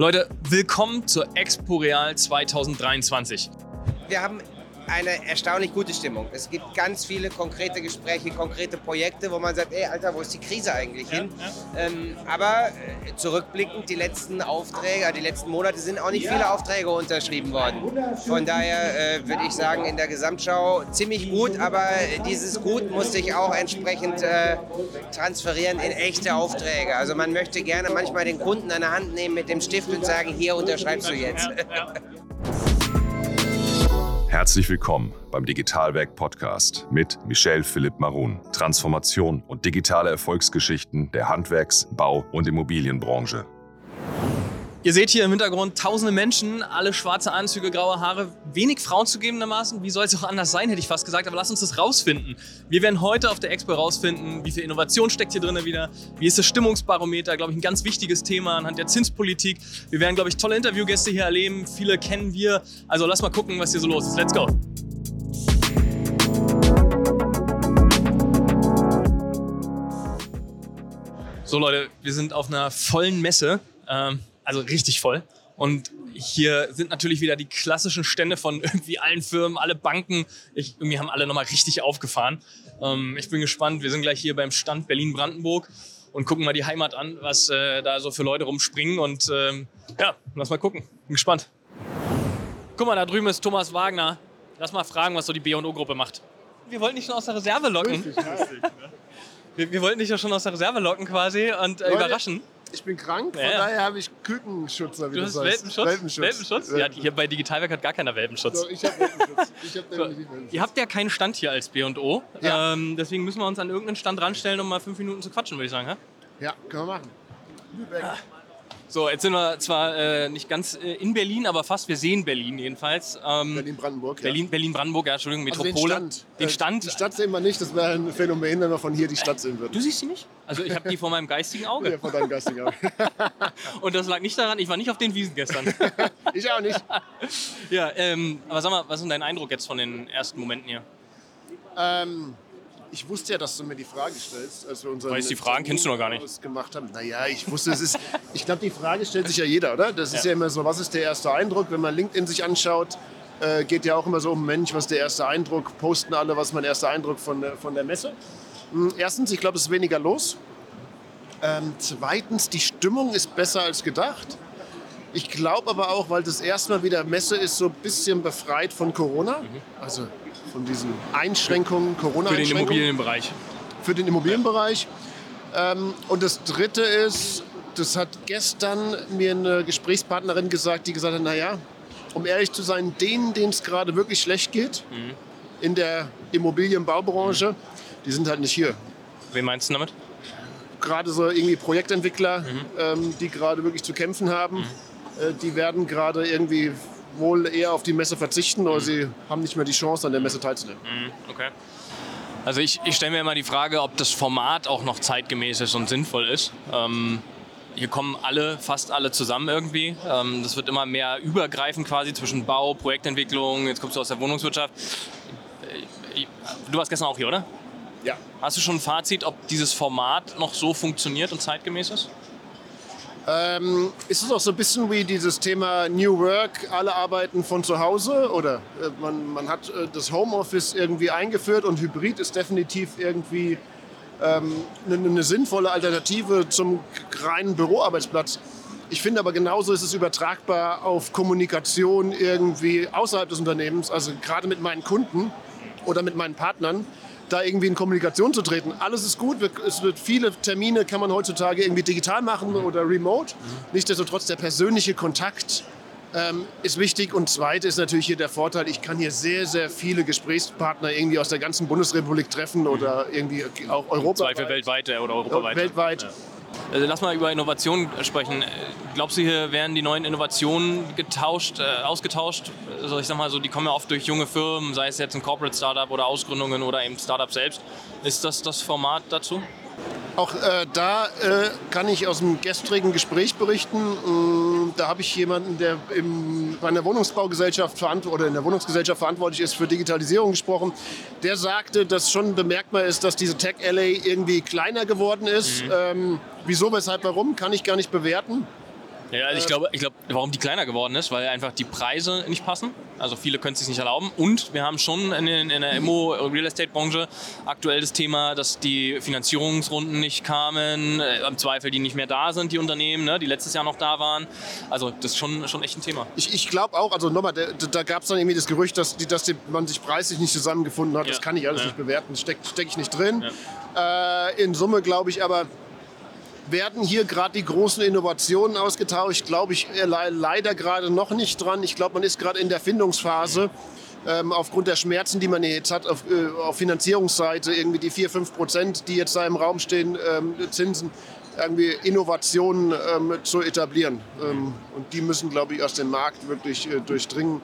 Leute, willkommen zur Expo Real 2023. Wir haben eine erstaunlich gute Stimmung. Es gibt ganz viele konkrete Gespräche, konkrete Projekte, wo man sagt, ey, Alter, wo ist die Krise eigentlich hin? Ja. Ähm, aber äh, zurückblickend, die letzten Aufträge, äh, die letzten Monate sind auch nicht ja. viele Aufträge unterschrieben worden. Von daher äh, würde ich sagen, in der Gesamtschau ziemlich gut, aber dieses Gut muss sich auch entsprechend äh, transferieren in echte Aufträge. Also man möchte gerne manchmal den Kunden an der Hand nehmen mit dem Stift und sagen, hier unterschreibst du jetzt. Herzlich willkommen beim Digitalwerk Podcast mit Michel Philipp Marun. Transformation und digitale Erfolgsgeschichten der Handwerks-, Bau- und Immobilienbranche. Ihr seht hier im Hintergrund tausende Menschen, alle schwarze Anzüge, graue Haare, wenig Frauen zugegebenermaßen. Wie soll es auch anders sein, hätte ich fast gesagt. Aber lasst uns das rausfinden. Wir werden heute auf der Expo rausfinden, wie viel Innovation steckt hier drin wieder, wie ist das Stimmungsbarometer, glaube ich, ein ganz wichtiges Thema anhand der Zinspolitik. Wir werden, glaube ich, tolle Interviewgäste hier erleben. Viele kennen wir. Also lass mal gucken, was hier so los ist. Let's go. So Leute, wir sind auf einer vollen Messe. Ähm, also richtig voll. Und hier sind natürlich wieder die klassischen Stände von irgendwie allen Firmen, alle Banken. Ich, irgendwie haben alle nochmal richtig aufgefahren. Ähm, ich bin gespannt. Wir sind gleich hier beim Stand Berlin-Brandenburg und gucken mal die Heimat an, was äh, da so für Leute rumspringen. Und ähm, ja, lass mal gucken. Bin gespannt. Guck mal, da drüben ist Thomas Wagner. Lass mal fragen, was so die B&O-Gruppe macht. Wir wollten dich schon aus der Reserve locken. Richtig, richtig, ne? wir, wir, wollten dich ja schon aus der Reserve locken quasi und äh, überraschen ich bin krank, von ja. daher habe ich Kükenschutz. Wie du hast Welpenschutz? Welpenschutz? Welpenschutz? Ja, hier bei Digitalwerk hat gar keiner Welpenschutz. So, ich habe Welpenschutz. Ich hab so, Welpenschutz. Ihr habt ja keinen Stand hier als B&O. Ja. Ähm, deswegen müssen wir uns an irgendeinen Stand ranstellen, um mal fünf Minuten zu quatschen, würde ich sagen. Ja, ja können wir machen. Lübeck. Ah. So, jetzt sind wir zwar äh, nicht ganz äh, in Berlin, aber fast. Wir sehen Berlin jedenfalls. Ähm, Berlin-Brandenburg, ja. Berlin, Berlin-Brandenburg, ja, Entschuldigung, Metropole. Also den Stand. Den Stand. die Stadt sehen wir nicht, das wäre ein Phänomen, wenn wir von hier die Stadt sehen würden. Du siehst sie nicht? Also ich habe die vor meinem geistigen Auge. Ja, vor deinem geistigen Auge. Und das lag nicht daran, ich war nicht auf den Wiesen gestern. ich auch nicht. ja, ähm, aber sag mal, was ist denn dein Eindruck jetzt von den ersten Momenten hier? Ähm, ich wusste ja, dass du mir die Frage stellst, als wir unseren. Weißt die Fragen kennst du noch gar nicht. Gemacht haben. Naja, ich wusste, es ist. ich glaube, die Frage stellt sich ja jeder, oder? Das ist ja. ja immer so, was ist der erste Eindruck? Wenn man LinkedIn sich anschaut, äh, geht ja auch immer so um Mensch, was ist der erste Eindruck? Posten alle, was ist mein erster Eindruck von der, von der Messe? Hm, erstens, ich glaube, es ist weniger los. Ähm, zweitens, die Stimmung ist besser als gedacht. Ich glaube aber auch, weil das erstmal wieder Messe ist, so ein bisschen befreit von Corona. Mhm. Also von diesen Einschränkungen, Corona-Einschränkungen. Für den Immobilienbereich. Für den Immobilienbereich. Ähm, und das Dritte ist, das hat gestern mir eine Gesprächspartnerin gesagt, die gesagt hat, naja, um ehrlich zu sein, denen, denen es gerade wirklich schlecht geht, mhm. in der Immobilienbaubranche, mhm. die sind halt nicht hier. Wen meinst du damit? Gerade so irgendwie Projektentwickler, mhm. ähm, die gerade wirklich zu kämpfen haben, mhm. äh, die werden gerade irgendwie wohl eher auf die Messe verzichten oder mhm. sie haben nicht mehr die Chance, an der Messe teilzunehmen. Mhm, okay. Also ich, ich stelle mir immer die Frage, ob das Format auch noch zeitgemäß ist und sinnvoll ist. Ähm, hier kommen alle, fast alle zusammen irgendwie. Ähm, das wird immer mehr übergreifend quasi zwischen Bau, Projektentwicklung, jetzt kommst du aus der Wohnungswirtschaft. Äh, du warst gestern auch hier, oder? Ja. Hast du schon ein Fazit, ob dieses Format noch so funktioniert und zeitgemäß ist? Ähm, ist es auch so ein bisschen wie dieses Thema New Work, alle arbeiten von zu Hause oder äh, man, man hat äh, das Homeoffice irgendwie eingeführt und Hybrid ist definitiv irgendwie ähm, eine, eine sinnvolle Alternative zum reinen Büroarbeitsplatz. Ich finde aber genauso ist es übertragbar auf Kommunikation irgendwie außerhalb des Unternehmens, also gerade mit meinen Kunden oder mit meinen Partnern da irgendwie in Kommunikation zu treten. Alles ist gut, es wird viele Termine kann man heutzutage irgendwie digital machen oder remote. Mhm. Nichtsdestotrotz der persönliche Kontakt ähm, ist wichtig. Und zweite ist natürlich hier der Vorteil, ich kann hier sehr, sehr viele Gesprächspartner irgendwie aus der ganzen Bundesrepublik treffen oder irgendwie auch Europa. Zweifel weltweit oder europaweit. Weltweit. Ja. Also lass mal über Innovationen sprechen. Glaubst du, hier werden die neuen Innovationen getauscht, äh, ausgetauscht? Also ich sag mal so, die kommen ja oft durch junge Firmen, sei es jetzt ein Corporate Startup oder Ausgründungen oder eben Startup selbst. Ist das das Format dazu? Auch äh, da äh, kann ich aus dem gestrigen Gespräch berichten. Äh, da habe ich jemanden, der im, bei einer Wohnungsbaugesellschaft oder in der Wohnungsgesellschaft verantwortlich ist für Digitalisierung gesprochen. Der sagte, dass schon bemerkbar ist, dass diese Tech LA irgendwie kleiner geworden ist. Mhm. Ähm, wieso, weshalb, warum, kann ich gar nicht bewerten. Ja, also ich glaube, ich glaube, warum die kleiner geworden ist, weil einfach die Preise nicht passen. Also viele können es sich nicht erlauben. Und wir haben schon in, in der Immo Real Estate Branche aktuell das Thema, dass die Finanzierungsrunden nicht kamen, äh, im Zweifel die nicht mehr da sind, die Unternehmen, ne, die letztes Jahr noch da waren. Also das ist schon, schon echt ein Thema. Ich, ich glaube auch, also nochmal, da, da gab es dann irgendwie das Gerücht, dass, die, dass die, man sich preislich nicht zusammengefunden hat. Ja. Das kann ich alles Ja. nicht bewerten, stecke steck ich nicht drin. Äh, in Summe glaube ich aber, werden hier gerade die großen Innovationen ausgetauscht, glaube ich äh, le leider gerade noch nicht dran. Ich glaube, man ist gerade in der Findungsphase. Ähm, aufgrund der Schmerzen, die man jetzt hat auf, äh, auf Finanzierungsseite, irgendwie die 4, 5 Prozent, die jetzt da im Raum stehen, ähm, Zinsen, irgendwie Innovationen ähm, zu etablieren. Ähm, und die müssen, glaube ich, erst den Markt wirklich äh, durchdringen.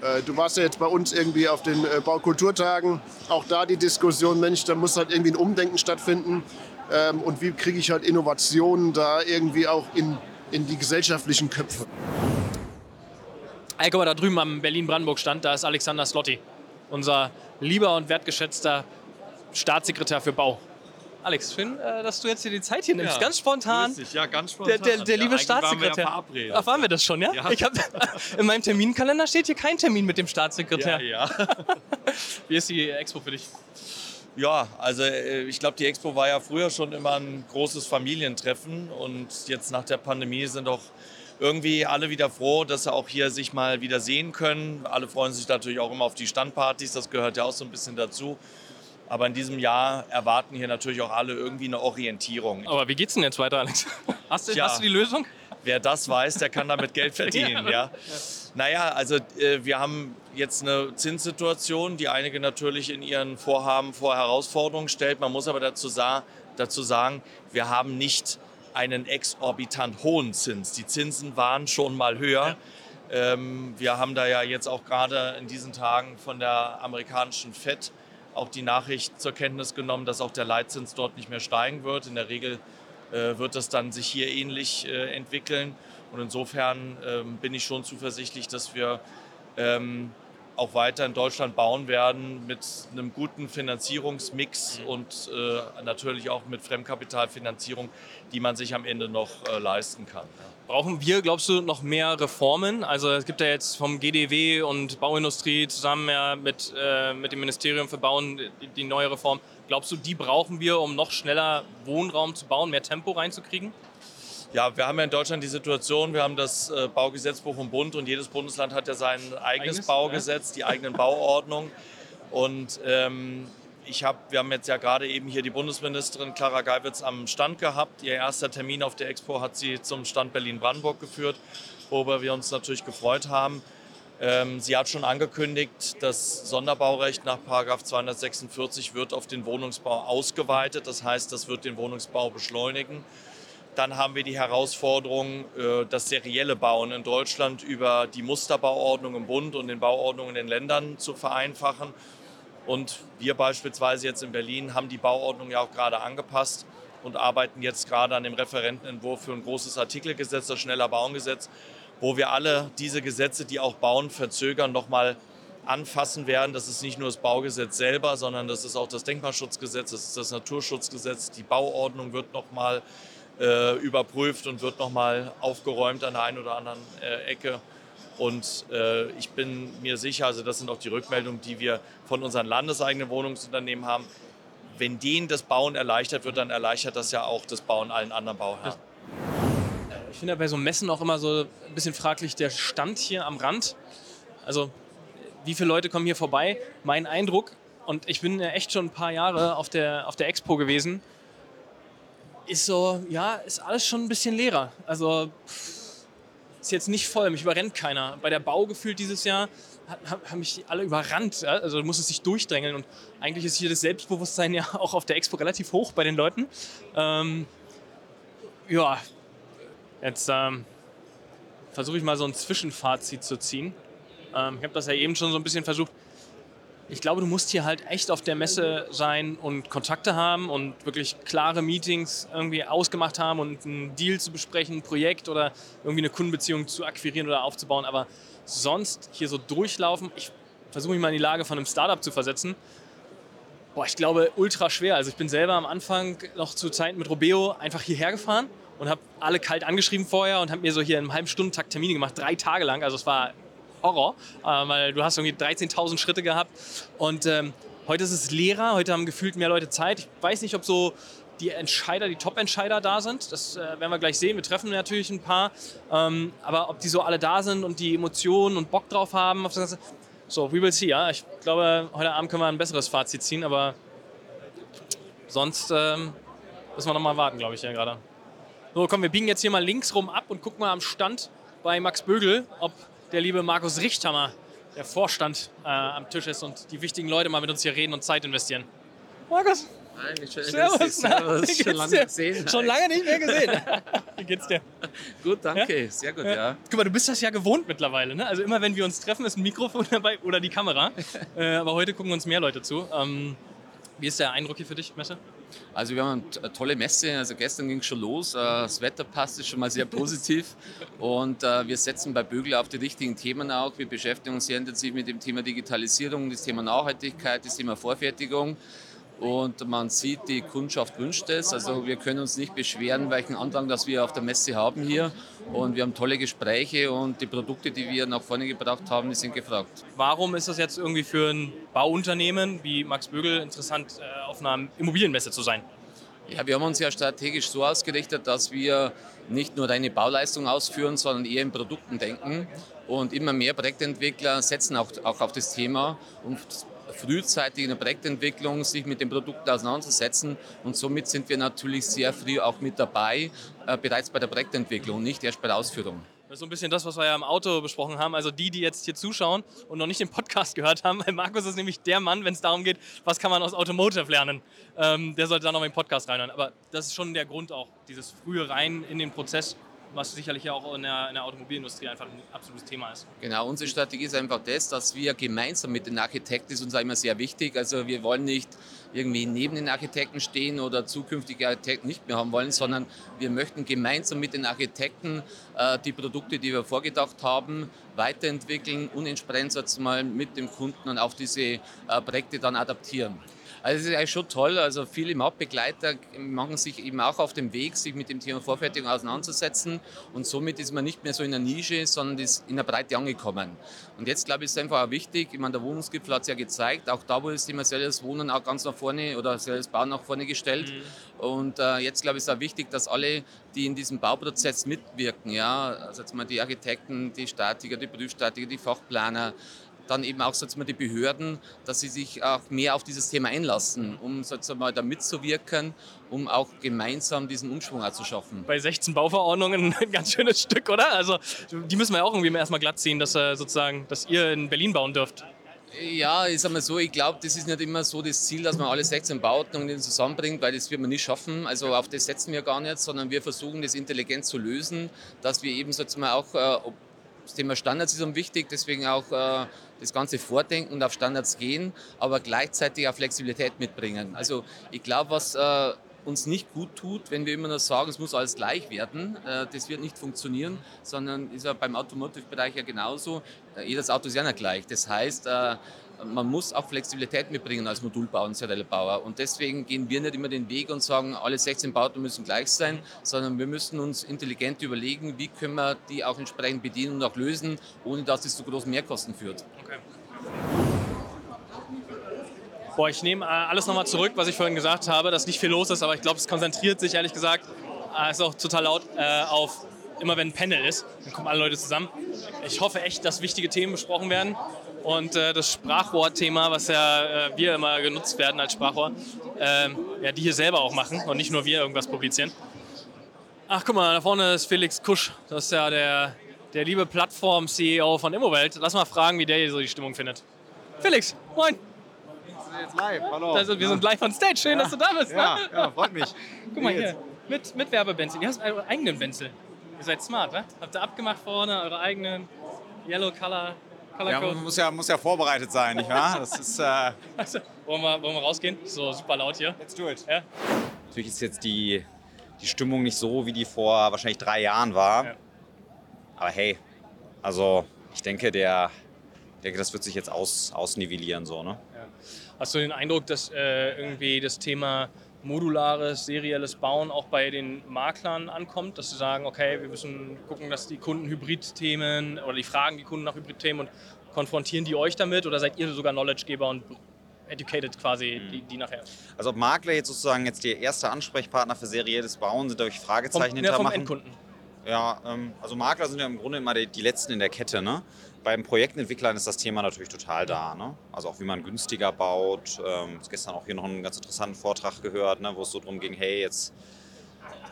Äh, Du warst ja jetzt bei uns irgendwie auf den äh, Baukulturtagen. Auch da die Diskussion, Mensch, da muss halt irgendwie ein Umdenken stattfinden. Ähm, Und wie kriege ich halt Innovationen da irgendwie auch in, in die gesellschaftlichen Köpfe? Ey, guck mal, da drüben am Berlin-Brandenburg-Stand, da ist Alexander Slotti, unser lieber und wertgeschätzter Staatssekretär für Bau. Alex, schön, äh, dass du jetzt hier die Zeit hier nimmst. Ja, Ganz spontan. grüß dich. Ja, ganz Der, spontan. der, der Ja, liebe eigentlich waren wir Staatssekretär. Ja. Ach, waren wir das schon, ja? Ja. Ich hab, in meinem Terminkalender steht hier kein Termin mit dem Staatssekretär. ja, ja. Wie ist die Expo für dich? Ja, also äh, ich glaube, die Expo war ja früher schon immer ein großes Familientreffen und jetzt nach der Pandemie sind auch irgendwie alle wieder froh, dass sie auch hier sich mal wieder sehen können. Alle freuen sich natürlich auch immer auf die Standpartys, das gehört ja auch so ein bisschen dazu. Aber in diesem Jahr erwarten hier natürlich auch alle irgendwie eine Orientierung. Aber wie geht's denn jetzt weiter, Alex? Hast du, Tja. hast du die Lösung? Wer das weiß, der kann damit Geld verdienen. ja. Naja, also äh, wir haben jetzt eine Zinssituation, die einige natürlich in ihren Vorhaben vor Herausforderungen stellt. Man muss aber dazu, sa dazu sagen, wir haben nicht einen exorbitant hohen Zins. Die Zinsen waren schon mal höher. Ähm, wir haben da ja jetzt auch gerade in diesen Tagen von der amerikanischen Fed auch die Nachricht zur Kenntnis genommen, dass auch der Leitzins dort nicht mehr steigen wird. In der Regel äh, wird das dann sich hier ähnlich äh, entwickeln. Und insofern ähm, bin ich schon zuversichtlich, dass wir ähm, auch weiter in Deutschland bauen werden mit einem guten Finanzierungsmix und äh, natürlich auch mit Fremdkapitalfinanzierung, die man sich am Ende noch äh, leisten kann. Brauchen wir, glaubst du, noch mehr Reformen? Also es gibt ja jetzt vom GDW und Bauindustrie zusammen ja mit, äh, mit dem Ministerium für Bauen die, die neue Reform. Glaubst du, die brauchen wir, um noch schneller Wohnraum zu bauen, mehr Tempo reinzukriegen? Ja, wir haben ja in Deutschland die Situation, wir haben das äh, Baugesetzbuch im Bund und jedes Bundesland hat ja sein eigenes, Eigenes, Baugesetz, die eigenen Bauordnung. Und ähm, ich hab, wir haben jetzt ja gerade eben hier die Bundesministerin Clara Geiwitz am Stand gehabt. Ihr erster Termin auf der Expo hat sie zum Stand Berlin-Brandenburg geführt, worüber wir uns natürlich gefreut haben. Ähm, sie hat schon angekündigt, das Sonderbaurecht nach 246 wird auf den Wohnungsbau ausgeweitet. Das heißt, das wird den Wohnungsbau beschleunigen. Dann haben wir die Herausforderung, äh, das serielle Bauen in Deutschland über die Musterbauordnung im Bund und den Bauordnungen in den Ländern zu vereinfachen. Und wir beispielsweise jetzt in Berlin haben die Bauordnung ja auch gerade angepasst und arbeiten jetzt gerade an dem Referentenentwurf für ein großes Artikelgesetz, das Schneller Bauengesetz, wo wir alle diese Gesetze, die auch Bauen verzögern, nochmal anfassen werden. Das ist nicht nur das Baugesetz selber, sondern das ist auch das Denkmalschutzgesetz, das ist das Naturschutzgesetz. Die Bauordnung wird nochmal äh, überprüft und wird nochmal aufgeräumt an der einen oder anderen äh, Ecke. Und äh, ich bin mir sicher, also das sind auch die Rückmeldungen, die wir von unseren landeseigenen Wohnungsunternehmen haben. Wenn denen das Bauen erleichtert wird, dann erleichtert das ja auch das Bauen allen anderen Bauherren. Ich finde bei so Messen auch immer so ein bisschen fraglich der Stand hier am Rand. Also wie viele Leute kommen hier vorbei? Mein Eindruck, und ich bin ja echt schon ein paar Jahre auf der, auf der Expo gewesen, ist so, ja, ist alles schon ein bisschen leerer. Also ist jetzt nicht voll, mich überrennt keiner. Bei der Bau gefühlt dieses Jahr ha- ha- haben mich alle überrannt. Ja? Also du musst es sich durchdrängeln und eigentlich ist hier das Selbstbewusstsein ja auch auf der Expo relativ hoch bei den Leuten. Ähm, ja, jetzt ähm, versuche ich mal so ein Zwischenfazit zu ziehen. Ähm, ich habe das ja eben schon so ein bisschen versucht. Ich glaube, du musst hier halt echt auf der Messe sein und Kontakte haben und wirklich klare Meetings irgendwie ausgemacht haben und einen Deal zu besprechen, ein Projekt oder irgendwie eine Kundenbeziehung zu akquirieren oder aufzubauen. Aber sonst hier so durchlaufen, ich versuche mich mal in die Lage von einem Startup zu versetzen. Boah, ich glaube, ultra schwer. Also ich bin selber am Anfang noch zu Zeiten mit Robeo einfach hierher gefahren und habe alle kalt angeschrieben vorher und habe mir so hier einen halben Stundentakt Termine gemacht, drei Tage lang. Also es war Horror, äh, weil du hast irgendwie 13.000 Schritte gehabt und ähm, heute ist es leerer, heute haben gefühlt mehr Leute Zeit. Ich weiß nicht, ob so die Entscheider, die Top-Entscheider da sind. Das äh, werden wir gleich sehen. Wir treffen natürlich ein paar. Ähm, aber ob die so alle da sind und die Emotionen und Bock drauf haben auf das Ganze. So, we will see, ja. Ich glaube, heute Abend können wir ein besseres Fazit ziehen, aber sonst ähm, müssen wir noch mal warten, glaube ich, ja gerade. So, komm, wir biegen jetzt hier mal links rum ab und gucken mal am Stand bei Max Bögel, ob der liebe Markus Richthammer, der Vorstand, äh, am Tisch ist und die wichtigen Leute mal mit uns hier reden und Zeit investieren. Markus! Hi, Michel. Servus, Servus. Schon lange gesehen. Schon lange nicht mehr gesehen. Wie geht's dir? Gut, danke. Sehr gut, ja. Guck mal, du bist das ja gewohnt mittlerweile. Ne? Also immer wenn wir uns treffen, ist ein Mikrofon dabei oder die Kamera. äh, aber heute gucken uns mehr Leute zu. Ähm, wie ist der Eindruck hier für dich, Messe? Also wir haben eine tolle Messe. Also gestern ging es schon los. Äh, Das Wetter passt, ist schon mal sehr positiv. Und äh, wir setzen bei Bögel auf die richtigen Themen auch. Wir beschäftigen uns sehr intensiv mit dem Thema Digitalisierung, das Thema Nachhaltigkeit, das Thema Vorfertigung. Und man sieht, die Kundschaft wünscht es. Also wir können uns nicht beschweren, welchen Andrang das wir auf der Messe haben hier. Und wir haben tolle Gespräche und die Produkte, die wir nach vorne gebracht haben, die sind gefragt. Warum ist das jetzt irgendwie für ein Bauunternehmen wie Max Bögel interessant, äh, auf einer Immobilienmesse zu sein? Ja, wir haben uns ja strategisch so ausgerichtet, dass wir nicht nur reine Bauleistung ausführen, sondern eher in Produkten denken. Und immer mehr Projektentwickler setzen auch, auch auf das Thema und frühzeitig in der Projektentwicklung sich mit den Produkten auseinandersetzen. Und somit sind wir natürlich sehr früh auch mit dabei, äh, bereits bei der Projektentwicklung, nicht erst bei der Ausführung. Das ist so ein bisschen das, was wir ja im Auto besprochen haben. Also die, die jetzt hier zuschauen und noch nicht den Podcast gehört haben, weil Markus ist nämlich der Mann, wenn es darum geht, was kann man aus Automotive lernen. Ähm, der sollte da noch in den Podcast reinhören. Aber das ist schon der Grund auch, dieses frühe Rein in den Prozess, was sicherlich auch in der, in der Automobilindustrie einfach ein absolutes Thema ist. Genau, unsere Strategie ist einfach das, dass wir gemeinsam mit den Architekten, ist uns auch immer sehr wichtig, also wir wollen nicht irgendwie neben den Architekten stehen oder zukünftige Architekten nicht mehr haben wollen, sondern wir möchten gemeinsam mit den Architekten äh, die Produkte, die wir vorgedacht haben, weiterentwickeln und entsprechend mal mit dem Kunden und auf diese äh, Projekte dann adaptieren. Also es ist eigentlich schon toll. Also viele Marktbegleiter machen sich eben auch auf dem Weg, sich mit dem Thema Vorfertigung auseinanderzusetzen. Und somit ist man nicht mehr so in der Nische, sondern ist in der Breite angekommen. Und jetzt glaube ich, ist es einfach auch wichtig, ich meine, der Wohnungsgipfel hat es ja gezeigt, auch da wurde das Thema serielles Wohnen auch ganz nach vorne oder serielles Bauen nach vorne gestellt. Und äh, jetzt glaube ich, ist es auch wichtig, dass alle, die in diesem Bauprozess mitwirken, ja, also jetzt mal die Architekten, die Statiker, die Prüfstatiker, die Fachplaner, dann eben auch sozusagen die Behörden, dass sie sich auch mehr auf dieses Thema einlassen, um sozusagen mal da mitzuwirken, um auch gemeinsam diesen Umschwung zu schaffen. Bei 16 Bauverordnungen ein ganz schönes Stück, oder? Also die müssen wir ja auch irgendwie erstmal glatt ziehen, dass, äh, sozusagen, dass ihr in Berlin bauen dürft. Ja, ich sag mal so, ich glaube, das ist nicht immer so das Ziel, dass man alle 16 Bauordnungen zusammenbringt, weil das wird man nicht schaffen. Also auf das setzen wir gar nicht, sondern wir versuchen das intelligent zu lösen, dass wir eben sozusagen auch, äh, das Thema Standards ist uns wichtig, deswegen auch äh, das Ganze vordenken und auf Standards gehen, aber gleichzeitig auch Flexibilität mitbringen. Also ich glaube, was äh, uns nicht gut tut, wenn wir immer nur sagen, es muss alles gleich werden. Äh, das wird nicht funktionieren, sondern ist ja beim Automotive-Bereich ja genauso. Jedes Auto ist ja nicht gleich. Das heißt, man muss auch Flexibilität mitbringen als Modulbauer und Seriellebauer. Und deswegen gehen wir nicht immer den Weg und sagen, alle 16 Bauten müssen gleich sein, sondern wir müssen uns intelligent überlegen, wie können wir die auch entsprechend bedienen und auch lösen, ohne dass es zu großen Mehrkosten führt. Okay. Boah, ich nehme äh, alles nochmal zurück, was ich vorhin gesagt habe, dass nicht viel los ist, aber ich glaube, es konzentriert sich ehrlich gesagt, äh, ist auch total laut, äh, auf immer wenn ein Panel ist, dann kommen alle Leute zusammen. Ich hoffe echt, dass wichtige Themen besprochen werden und äh, das Sprachrohr-Thema, was ja äh, wir immer genutzt werden als Sprachrohr, ähm, ja, die hier selber auch machen und nicht nur wir irgendwas publizieren. Ach, guck mal, da vorne ist Felix Kusch. Das ist ja der, der liebe Plattform-CEO von Immowelt. Lass mal fragen, wie der hier so die Stimmung findet. Felix, moin. Jetzt live, hallo. Also, wir sind live on stage. Schön, dass du da bist. Ja, Ne? ja, freut mich. Guck mal hier, mit, mit Werbebenzin. Ihr habt eure eigenen Benzel. Ihr seid smart, ne? Habt ihr abgemacht vorne, eure eigenen Yellow Color, Color Ja, man muss ja, muss ja vorbereitet sein, nicht wahr? Das ist, äh, Also, wollen, wir, wollen wir rausgehen? So super laut hier. let's do it. Ja? Natürlich ist jetzt die, die Stimmung nicht so, wie die vor wahrscheinlich drei Jahren war. Ja. Aber hey, also ich denke, der, ich denke, das wird sich jetzt aus, ausnivellieren. So, ne? Hast du den Eindruck, dass äh, irgendwie das Thema modulares, serielles Bauen auch bei den Maklern ankommt, dass sie sagen, okay, wir müssen gucken, dass die Kunden Hybridthemen oder die fragen die Kunden nach Hybridthemen und konfrontieren die euch damit oder seid ihr sogar Knowledgegeber und educated quasi die, die nachher? Also ob Makler jetzt sozusagen jetzt der erste Ansprechpartner für serielles Bauen sind, durch Fragezeichen Vom, ja, vom hintermachen. Endkunden. Ja, ähm, also Makler sind ja im Grunde immer die, die Letzten in der Kette. Ne? Beim Projektentwicklern ist das Thema natürlich total da. Ne? Also auch wie man günstiger baut. Ähm, gestern auch hier noch einen ganz interessanten Vortrag gehört, ne, wo es so darum ging, hey, jetzt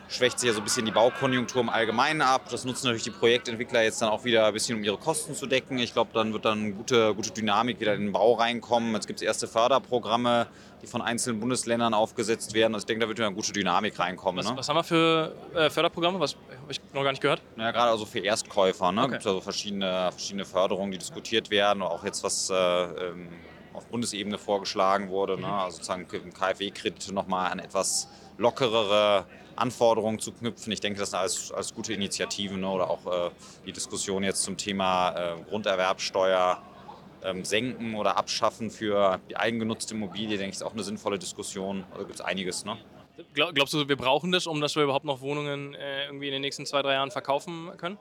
schwächt sich ja so ein bisschen die Baukonjunktur im Allgemeinen ab. Das nutzen natürlich die Projektentwickler jetzt dann auch wieder ein bisschen, um ihre Kosten zu decken. Ich glaube, dann wird dann gute, gute Dynamik wieder in den Bau reinkommen. Jetzt gibt es erste Förderprogramme, die von einzelnen Bundesländern aufgesetzt werden. Also ich denke, da wird wieder eine gute Dynamik reinkommen. Was, ne? was haben wir für äh, Förderprogramme? Was habe ich noch gar nicht gehört? Ja, gerade also für Erstkäufer. Ne? Okay. gibt also verschiedene, verschiedene Förderungen, die diskutiert werden. Auch jetzt, was äh, ähm, auf Bundesebene vorgeschlagen wurde. Ne? Also sozusagen im KfW-Kredite nochmal an etwas lockerere Anforderungen zu knüpfen. Ich denke, das sind alles, alles gute Initiativen. Ne? Oder auch äh, die Diskussion jetzt zum Thema äh, Grunderwerbsteuer ähm, senken oder abschaffen für die eigengenutzte Immobilie, denke ich, ist auch eine sinnvolle Diskussion. Also gibt es einiges. Ne? Glaub, glaubst du, wir brauchen das, um dass wir überhaupt noch Wohnungen äh, irgendwie in den nächsten zwei, drei Jahren verkaufen können?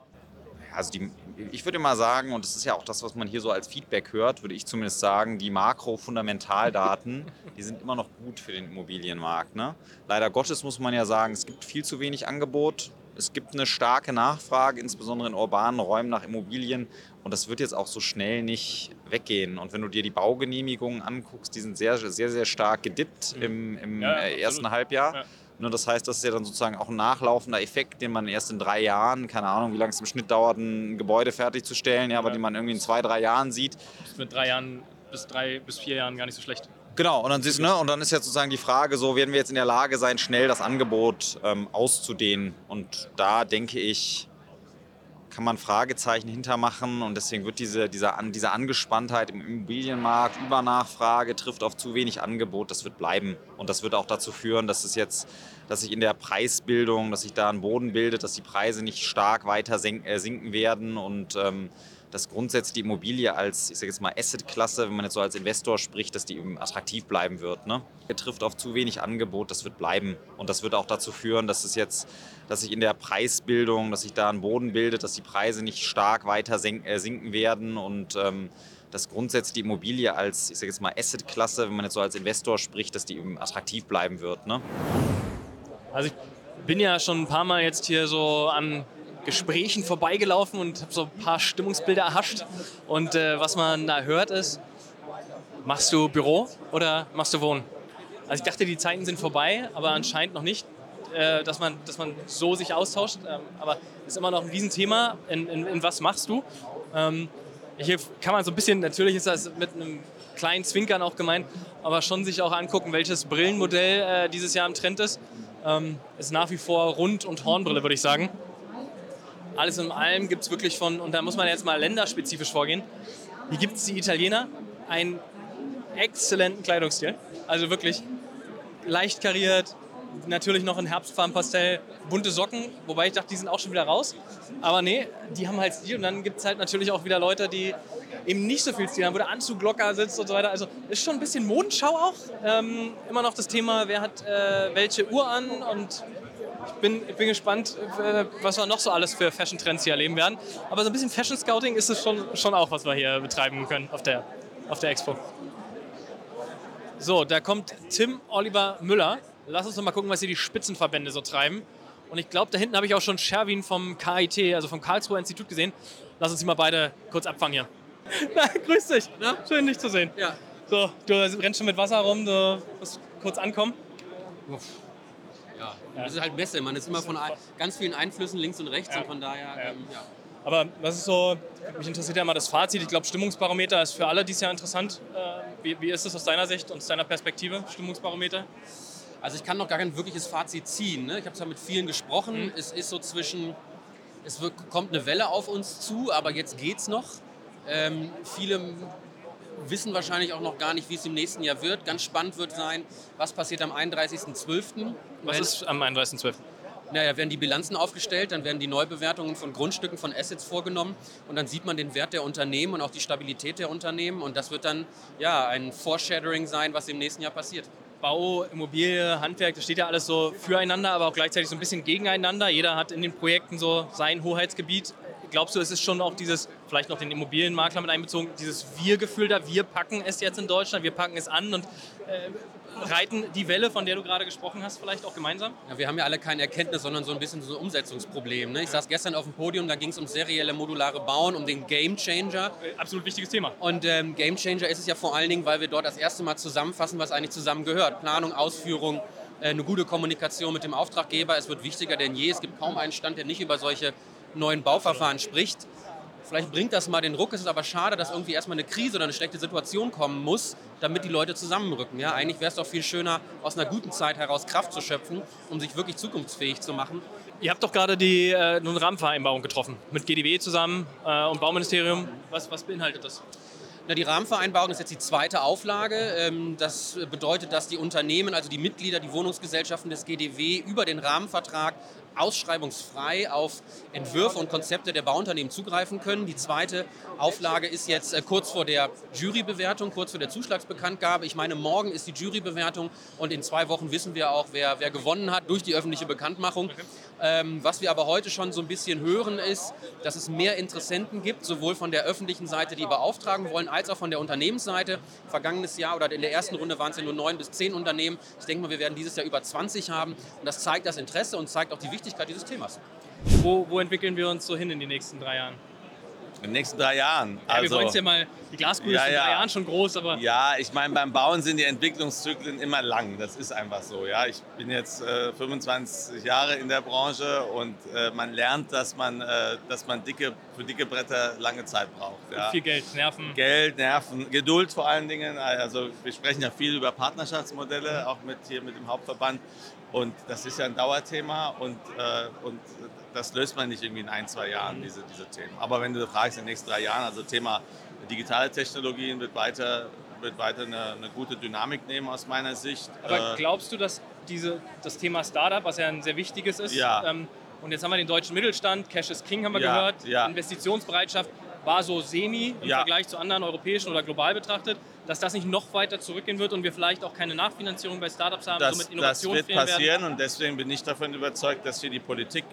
Also die, ich würde mal sagen, und das ist ja auch das, was man hier so als Feedback hört, würde ich zumindest sagen, die Makro-Fundamentaldaten, die sind immer noch gut für den Immobilienmarkt. Ne? Leider Gottes muss man ja sagen, es gibt viel zu wenig Angebot. Es gibt eine starke Nachfrage, insbesondere in urbanen Räumen nach Immobilien. Und das wird jetzt auch so schnell nicht weggehen. Und wenn du dir die Baugenehmigungen anguckst, die sind sehr, sehr, sehr stark gedippt im, im Ja, ersten. Halbjahr. Ja. Ne, das heißt, das ist ja dann sozusagen auch ein nachlaufender Effekt, den man erst in drei Jahren, keine Ahnung, wie lange es im Schnitt dauert, ein Gebäude fertigzustellen, ja, aber den man irgendwie in zwei, drei Jahren sieht. Das ist mit drei Jahren bis drei bis vier Jahren gar nicht so schlecht. Genau, und dann, siehst, ne, und dann ist jetzt sozusagen die Frage, so werden wir jetzt in der Lage sein, schnell das Angebot ähm, auszudehnen. Und da denke ich, kann man Fragezeichen hintermachen und deswegen wird diese, diese, diese Angespanntheit im Immobilienmarkt, Übernachfrage trifft auf zu wenig Angebot, das wird bleiben. Und das wird auch dazu führen, dass es jetzt, dass sich in der Preisbildung, dass sich da ein Boden bildet, dass die Preise nicht stark weiter äh, sinken werden und ähm, dass grundsätzlich die Immobilie als, ich sage jetzt mal, Assetklasse, wenn man jetzt so als Investor spricht, dass die eben attraktiv bleiben wird. Ne? Er trifft auf zu wenig Angebot, das wird bleiben. Und das wird auch dazu führen, dass es jetzt, dass sich in der Preisbildung, dass sich da ein Boden bildet, dass die Preise nicht stark weiter äh, sinken werden und ähm, dass grundsätzlich die Immobilie als, ich sage jetzt mal, Assetklasse, wenn man jetzt so als Investor spricht, dass die eben attraktiv bleiben wird. Ne? Also ich bin ja schon ein paar Mal jetzt hier so an Gesprächen vorbeigelaufen und habe so ein paar Stimmungsbilder erhascht. Und äh, was man da hört ist, machst du Büro oder machst du Wohnen? Also ich dachte, die Zeiten sind vorbei, aber anscheinend noch nicht, äh, dass, man, dass man so sich austauscht. Ähm, aber ist immer noch ein Riesenthema. In, in, in was machst du? Ähm, hier kann man so ein bisschen, natürlich ist das mit einem kleinen Zwinkern auch gemeint, aber schon sich auch angucken, welches Brillenmodell äh, dieses Jahr im Trend ist. Ähm, ist nach wie vor Rund- und Hornbrille, würde ich sagen. Alles in allem gibt es wirklich von, und da muss man jetzt mal länderspezifisch vorgehen, hier gibt es die Italiener einen exzellenten Kleidungsstil. Also wirklich leicht kariert, natürlich noch in Herbstfarbenpastell, bunte Socken, wobei ich dachte, die sind auch schon wieder raus. Aber nee, die haben halt Stil und dann gibt es halt natürlich auch wieder Leute, die eben nicht so viel Stil haben, wo der Anzug locker sitzt und so weiter. Also ist schon ein bisschen Modenschau auch. Ähm, immer noch das Thema, wer hat äh, welche Uhr an und ich bin, ich bin gespannt, äh, was wir noch so alles für Fashion-Trends hier erleben werden. Aber so ein bisschen Fashion-Scouting ist es schon, schon auch, was wir hier betreiben können auf der, auf der Expo. So, da kommt Tim Oliver Müller. Lass uns noch mal gucken, was hier die Spitzenverbände so treiben. Und ich glaube, da hinten habe ich auch schon Sherwin vom KIT, also vom Karlsruher Institut gesehen. Lass uns die mal beide kurz abfangen hier. Na, grüß dich. Na? Schön, dich zu sehen. Ja. So, du rennst schon mit Wasser rum, du musst kurz ankommen. Ja, das ist halt Messe. Man ist immer von ganz vielen Einflüssen links und rechts und von daher, ähm, ja. Aber was ist so, mich interessiert ja mal das Fazit. Ich glaube, Stimmungsbarometer ist für alle dieses Jahr interessant. Äh, Wie, wie ist es aus deiner Sicht und aus deiner Perspektive, Stimmungsbarometer? Also ich kann noch gar kein wirkliches Fazit ziehen. Ne? Ich habe zwar mit vielen gesprochen. Mhm. Es ist so zwischen, es wird, kommt eine Welle auf uns zu, aber jetzt geht's noch. Ähm, viele wissen wahrscheinlich auch noch gar nicht, wie es im nächsten Jahr wird. Ganz spannend wird sein, was passiert am 31.12. Was ist am 31.12.? Naja, werden die Bilanzen aufgestellt, dann werden die Neubewertungen von Grundstücken, von Assets vorgenommen und dann sieht man den Wert der Unternehmen und auch die Stabilität der Unternehmen und das wird dann ja ein Foreshadowing sein, was im nächsten Jahr passiert. Bau, Immobilie, Handwerk, das steht ja alles so füreinander, aber auch gleichzeitig so ein bisschen gegeneinander. Jeder hat in den Projekten so sein Hoheitsgebiet. Glaubst du, es ist schon auch dieses, vielleicht noch den Immobilienmakler mit einbezogen, dieses Wir-Gefühl da, wir packen es jetzt in Deutschland, wir packen es an und äh, reiten die Welle, von der du gerade gesprochen hast, vielleicht auch gemeinsam? Ja, wir haben ja alle keine Erkenntnis, sondern so ein bisschen so ein Umsetzungsproblem. Ne? Ich saß gestern auf dem Podium, da ging es um serielle modulare Bauen, um den Game Changer. Äh, absolut wichtiges Thema. Und ähm, Game Changer ist es ja vor allen Dingen, weil wir dort das erste Mal zusammenfassen, was eigentlich zusammengehört. Planung, Ausführung, äh, eine gute Kommunikation mit dem Auftraggeber. Es wird wichtiger denn je. Es gibt kaum einen Stand, der nicht über solche neuen Bauverfahren spricht. Vielleicht bringt das mal den Ruck. Es ist aber schade, dass irgendwie erstmal eine Krise oder eine schlechte Situation kommen muss, damit die Leute zusammenrücken. Ja, eigentlich wäre es doch viel schöner, aus einer guten Zeit heraus Kraft zu schöpfen, um sich wirklich zukunftsfähig zu machen. Ihr habt doch gerade die äh, eine Rahmenvereinbarung getroffen mit GDW zusammen äh, und Bauministerium. Was, was beinhaltet das? Na, die Rahmenvereinbarung ist jetzt die zweite Auflage. Ähm, das bedeutet, dass die Unternehmen, also die Mitglieder, die Wohnungsgesellschaften des GDW über den Rahmenvertrag ausschreibungsfrei auf Entwürfe und Konzepte der Bauunternehmen zugreifen können. Die zweite Auflage ist jetzt äh, kurz vor der Jurybewertung, kurz vor der Zuschlagsbekanntgabe. Ich meine, morgen ist die Jurybewertung und in zwei Wochen wissen wir auch, wer, wer gewonnen hat durch die öffentliche Bekanntmachung. Ähm, was wir aber heute schon so ein bisschen hören, ist, dass es mehr Interessenten gibt, sowohl von der öffentlichen Seite, die beauftragen wollen, als auch von der Unternehmensseite. Vergangenes Jahr oder in der ersten Runde waren es ja nur neun bis zehn Unternehmen. Ich denke mal, wir werden dieses Jahr über 20 haben. Und das zeigt das Interesse und zeigt auch die Wichtigkeit dieses Themas. Wo, wo entwickeln wir uns so hin in den nächsten drei Jahren? In den nächsten drei Jahren. Ja, wir wollen es ja mal, die Glaskugel Ja, ist in ja. drei Jahren schon groß, aber Ja, ich meine, beim Bauen sind die Entwicklungszyklen immer lang. Das ist einfach so. Ja, ich bin jetzt äh, 25 Jahre in der Branche und äh, man lernt, dass man, äh, dass man dicke, für dicke Bretter lange Zeit braucht. Ja. viel Geld, Nerven. Geld, Nerven, Geduld vor allen Dingen. Also wir sprechen ja viel über Partnerschaftsmodelle, auch mit hier mit dem Hauptverband. Und das ist ja ein Dauerthema und, äh, und das löst man nicht irgendwie in ein, zwei Jahren, diese, diese Themen. Aber wenn du fragst, in den nächsten drei Jahren, also Thema digitale Technologien wird weiter, wird weiter eine, eine gute Dynamik nehmen aus meiner Sicht. Aber Äh, glaubst du, dass diese, das Thema Startup, was ja ein sehr wichtiges ist, Ja. ähm, und jetzt haben wir den deutschen Mittelstand, Cash is King haben wir Ja, gehört, ja. Investitionsbereitschaft war so semi im Ja. Vergleich zu anderen europäischen oder global betrachtet, dass das nicht noch weiter zurückgehen wird und wir vielleicht auch keine Nachfinanzierung bei Startups haben, das, somit das Innovation wird fehlen passieren werden? und deswegen bin ich davon überzeugt, dass hier die Politik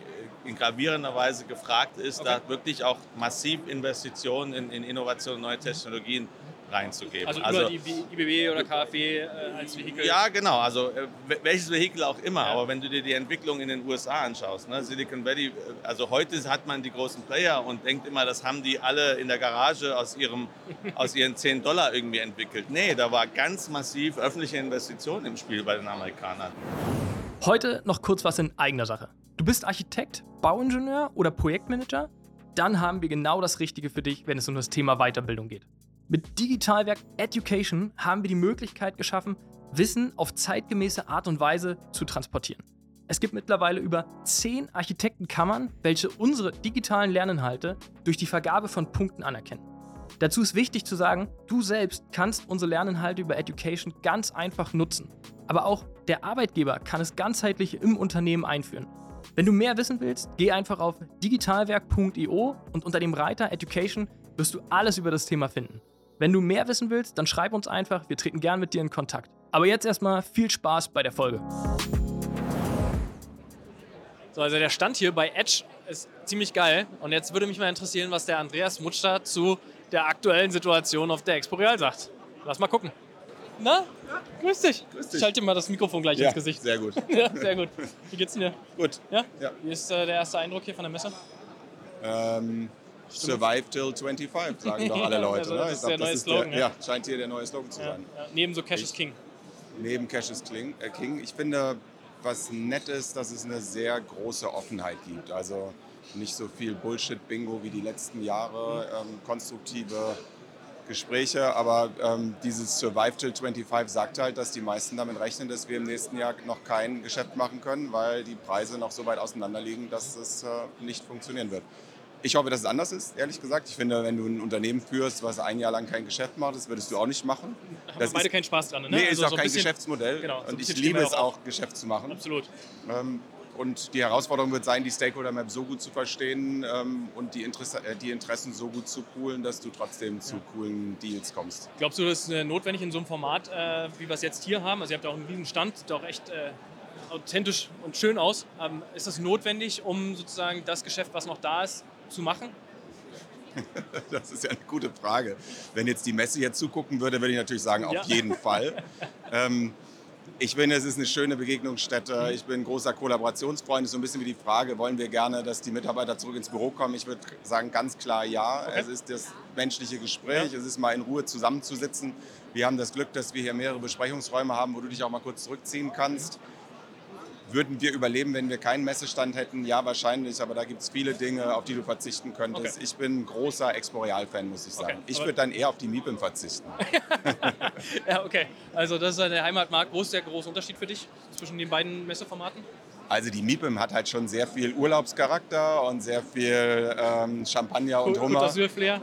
in gravierender Weise gefragt ist, da wirklich auch massiv Investitionen in, in Innovation und neue Technologien reinzugeben. Also, über die IBB oder KfW äh, als Vehikel? Ja, genau. Also äh, wel- welches Vehikel auch immer. Aber wenn du dir die Entwicklung in den USA anschaust, ne, Silicon Valley, äh, also heute hat man die großen Player und denkt immer, das haben die alle in der Garage aus, ihrem, aus ihren 10 Dollar irgendwie entwickelt. Nee, da war ganz massiv öffentliche Investition im Spiel bei den Amerikanern. Heute noch kurz was in eigener Sache. Du bist Architekt, Bauingenieur oder Projektmanager? Dann haben wir genau das Richtige für dich, wenn es um das Thema Weiterbildung geht. Mit Digitalwerk Education haben wir die Möglichkeit geschaffen, Wissen auf zeitgemäße Art und Weise zu transportieren. Es gibt mittlerweile über 10 Architektenkammern, welche unsere digitalen Lerninhalte durch die Vergabe von Punkten anerkennen. Dazu ist wichtig zu sagen, du selbst kannst unsere Lerninhalte über Education ganz einfach nutzen. Aber auch der Arbeitgeber kann es ganzheitlich im Unternehmen einführen. Wenn du mehr wissen willst, geh einfach auf digitalwerk.io und unter dem Reiter Education wirst du alles über das Thema finden. Wenn du mehr wissen willst, dann schreib uns einfach, wir treten gern mit dir in Kontakt. Aber jetzt erstmal viel Spaß bei der Folge. So, also der Stand hier bei Edge ist ziemlich geil. Und jetzt würde mich mal interessieren, was der Andreas Mutschler zu der aktuellen Situation auf der Expo Real sagt. Lass mal gucken. Na, grüß dich. Ich halte dir mal das Mikrofon gleich Ja, ins Gesicht. sehr gut. ja, sehr gut. Wie geht's dir? Gut. Ja? Ja. Wie ist äh, der erste Eindruck hier von der Messe? Ähm, survive till 25, sagen doch alle Leute. Also, das ne? ist der neue Slogan, Der, ja. ja, scheint hier der neue Slogan zu sein. ja. Neben so Cash is Ich- King. Neben Cash is King, äh, King. Ich finde, was nett ist, dass es eine sehr große Offenheit gibt. Also nicht so viel Bullshit-Bingo wie die letzten Jahre, ähm, konstruktive Gespräche, aber ähm, dieses Survive till 25 sagt halt, dass die meisten damit rechnen, dass wir im nächsten Jahr noch kein Geschäft machen können, weil die Preise noch so weit auseinander liegen, dass es äh, nicht funktionieren wird. Ich hoffe, dass es anders ist, ehrlich gesagt. Ich finde, wenn du ein Unternehmen führst, was ein Jahr lang kein Geschäft macht, das würdest du auch nicht machen. haben wir beide keinen Spaß dran, ne? Nee, Also ist auch so ein kein bisschen- Geschäftsmodell. genau, so und ich liebe es auch Geschäft zu machen. Absolut. Ähm, und die Herausforderung wird sein, die Stakeholder Map so gut zu verstehen ähm, und die, Interesse, äh, die Interessen so gut zu poolen, dass du trotzdem zu coolen Deals kommst. Glaubst du, das ist äh, notwendig in so einem Format, äh, wie wir es jetzt hier haben? Also ihr habt ja auch einen riesen Stand, sieht auch echt äh, authentisch und schön aus. Ähm, ist das notwendig, um sozusagen das Geschäft, was noch da ist, zu machen? Das ist ja eine gute Frage. Wenn jetzt die Messe hier zugucken würde, würde ich natürlich sagen, auf Ja. jeden Fall. ähm, ich finde, es ist eine schöne Begegnungsstätte. Ich bin ein großer Kollaborationsfreund. Es ist so ein bisschen wie die Frage, wollen wir gerne, dass die Mitarbeiter zurück ins Büro kommen? Ich würde sagen, ganz klar ja. Es ist das menschliche Gespräch. Es ist mal in Ruhe zusammenzusitzen. Wir haben das Glück, dass wir hier mehrere Besprechungsräume haben, wo du dich auch mal kurz zurückziehen kannst. Würden wir überleben, wenn wir keinen Messestand hätten? Ja, wahrscheinlich, aber da gibt es viele Dinge, auf die du verzichten könntest. Ich bin ein großer Exporeal-Fan, muss ich sagen. Okay, ich würde dann eher auf die MIPIM verzichten. Ja, okay. Also das ist der Heimatmarkt. Wo ist der große Unterschied für dich zwischen den beiden Messeformaten? Also die MIPIM hat halt schon sehr viel Urlaubscharakter und sehr viel ähm, Champagner und Hummer.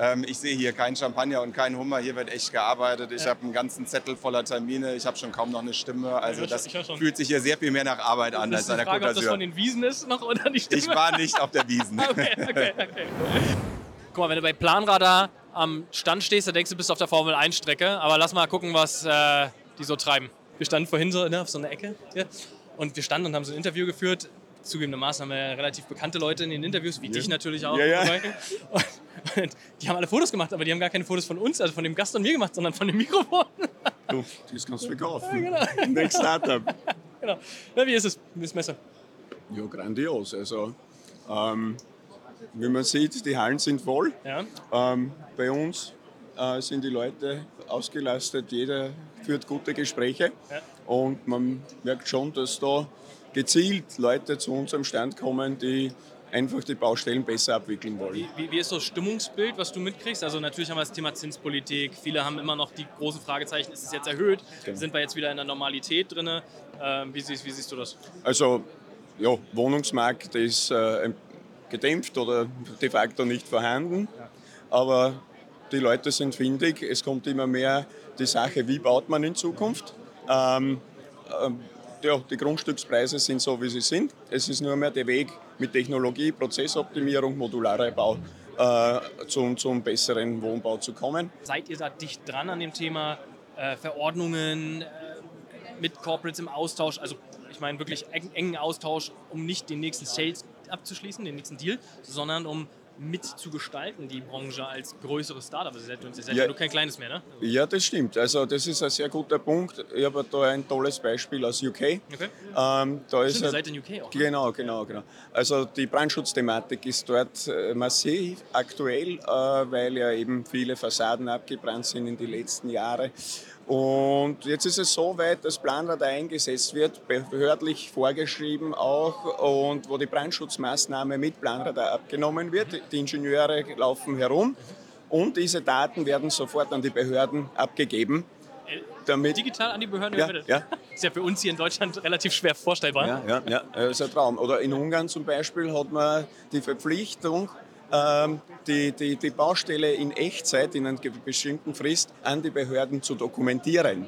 Ähm, ich sehe hier keinen Champagner und keinen Hummer. Hier wird echt gearbeitet. Ich Ja. habe einen ganzen Zettel voller Termine. Ich habe schon kaum noch eine Stimme. Also Ja, ich- das fühlt sich hier sehr viel mehr nach Arbeit an Das als ist an der Frage, Côte ob das von d'Azur. den Wiesen ist noch oder nicht. Ich war nicht auf der Wiesen. okay, okay, okay. Guck mal, wenn du bei Planradar am Stand stehst, dann denkst du, du bist auf der Formel-1-Strecke. Aber lass mal gucken, was äh, die so treiben. Wir standen vorhin so ne, auf so einer Ecke hier. Und wir standen und haben so ein Interview geführt. Zugegebenermaßen haben wir ja relativ bekannte Leute in den Interviews, wie dich natürlich auch. Ja, ja. Und, und die haben alle Fotos gemacht, aber die haben gar keine Fotos von uns, also von dem Gast und mir gemacht, sondern von dem Mikrofon. Du, das kannst du verkaufen. Ja, genau. Next Startup. genau. Na, wie ist es, das Messer? Ja, grandios. Also, ähm, wie man sieht, die Hallen sind voll. Ja. Ähm, bei uns äh, sind die Leute ausgelastet, jeder führt gute Gespräche. Ja. Und man merkt schon, dass da gezielt Leute zu unserem Stand kommen, die einfach die Baustellen besser abwickeln wollen. Wie, wie ist das Stimmungsbild, was du mitkriegst? Also natürlich haben wir das Thema Zinspolitik. Viele haben immer noch die großen Fragezeichen, ist es jetzt erhöht? Genau. Sind wir jetzt wieder in der Normalität drin? Ähm, wie, siehst, wie siehst du das? Also, ja, Wohnungsmarkt ist äh, gedämpft oder de facto nicht vorhanden. Aber die Leute sind findig. Es kommt immer mehr die Sache, wie baut man in Zukunft. Ähm, ähm, ja, die Grundstückspreise sind so, wie sie sind. Es ist nur mehr der Weg mit Technologie, Prozessoptimierung, modularer Bau äh, zum, zum besseren Wohnbau zu kommen. Seid ihr da dicht dran an dem Thema äh, Verordnungen, äh, mit Corporates im Austausch? Also ich meine wirklich eng, engen Austausch, um nicht den nächsten Sales abzuschließen, den nächsten Deal, sondern um mitzugestalten, die Branche als größeres Startup. Also seid, ihr seid Ja. ja nur kein kleines mehr, ne? Ja, das stimmt. Also das ist ein sehr guter Punkt. Ich habe da ein tolles Beispiel aus UK. Okay. Ähm, da ist Stimmt, ihr ein- seid in UK auch. ne? Genau, genau, genau. Also die Brandschutzthematik ist dort äh, massiv aktuell, äh, weil ja eben viele Fassaden abgebrannt sind in die letzten Jahre. Und jetzt ist es so weit, dass Planradar eingesetzt wird, behördlich vorgeschrieben auch, und wo die Brandschutzmaßnahme mit Planradar abgenommen wird. Die Ingenieure laufen herum und diese Daten werden sofort an die Behörden abgegeben. Damit Digital an die Behörden Ja, übermittelt. ja. Ist ja für uns hier in Deutschland relativ schwer vorstellbar. Ja, ja, ja, ist ein Traum. Oder in Ungarn zum Beispiel hat man die Verpflichtung, die, die, die Baustelle in Echtzeit, in einer bestimmten Frist, an die Behörden zu dokumentieren.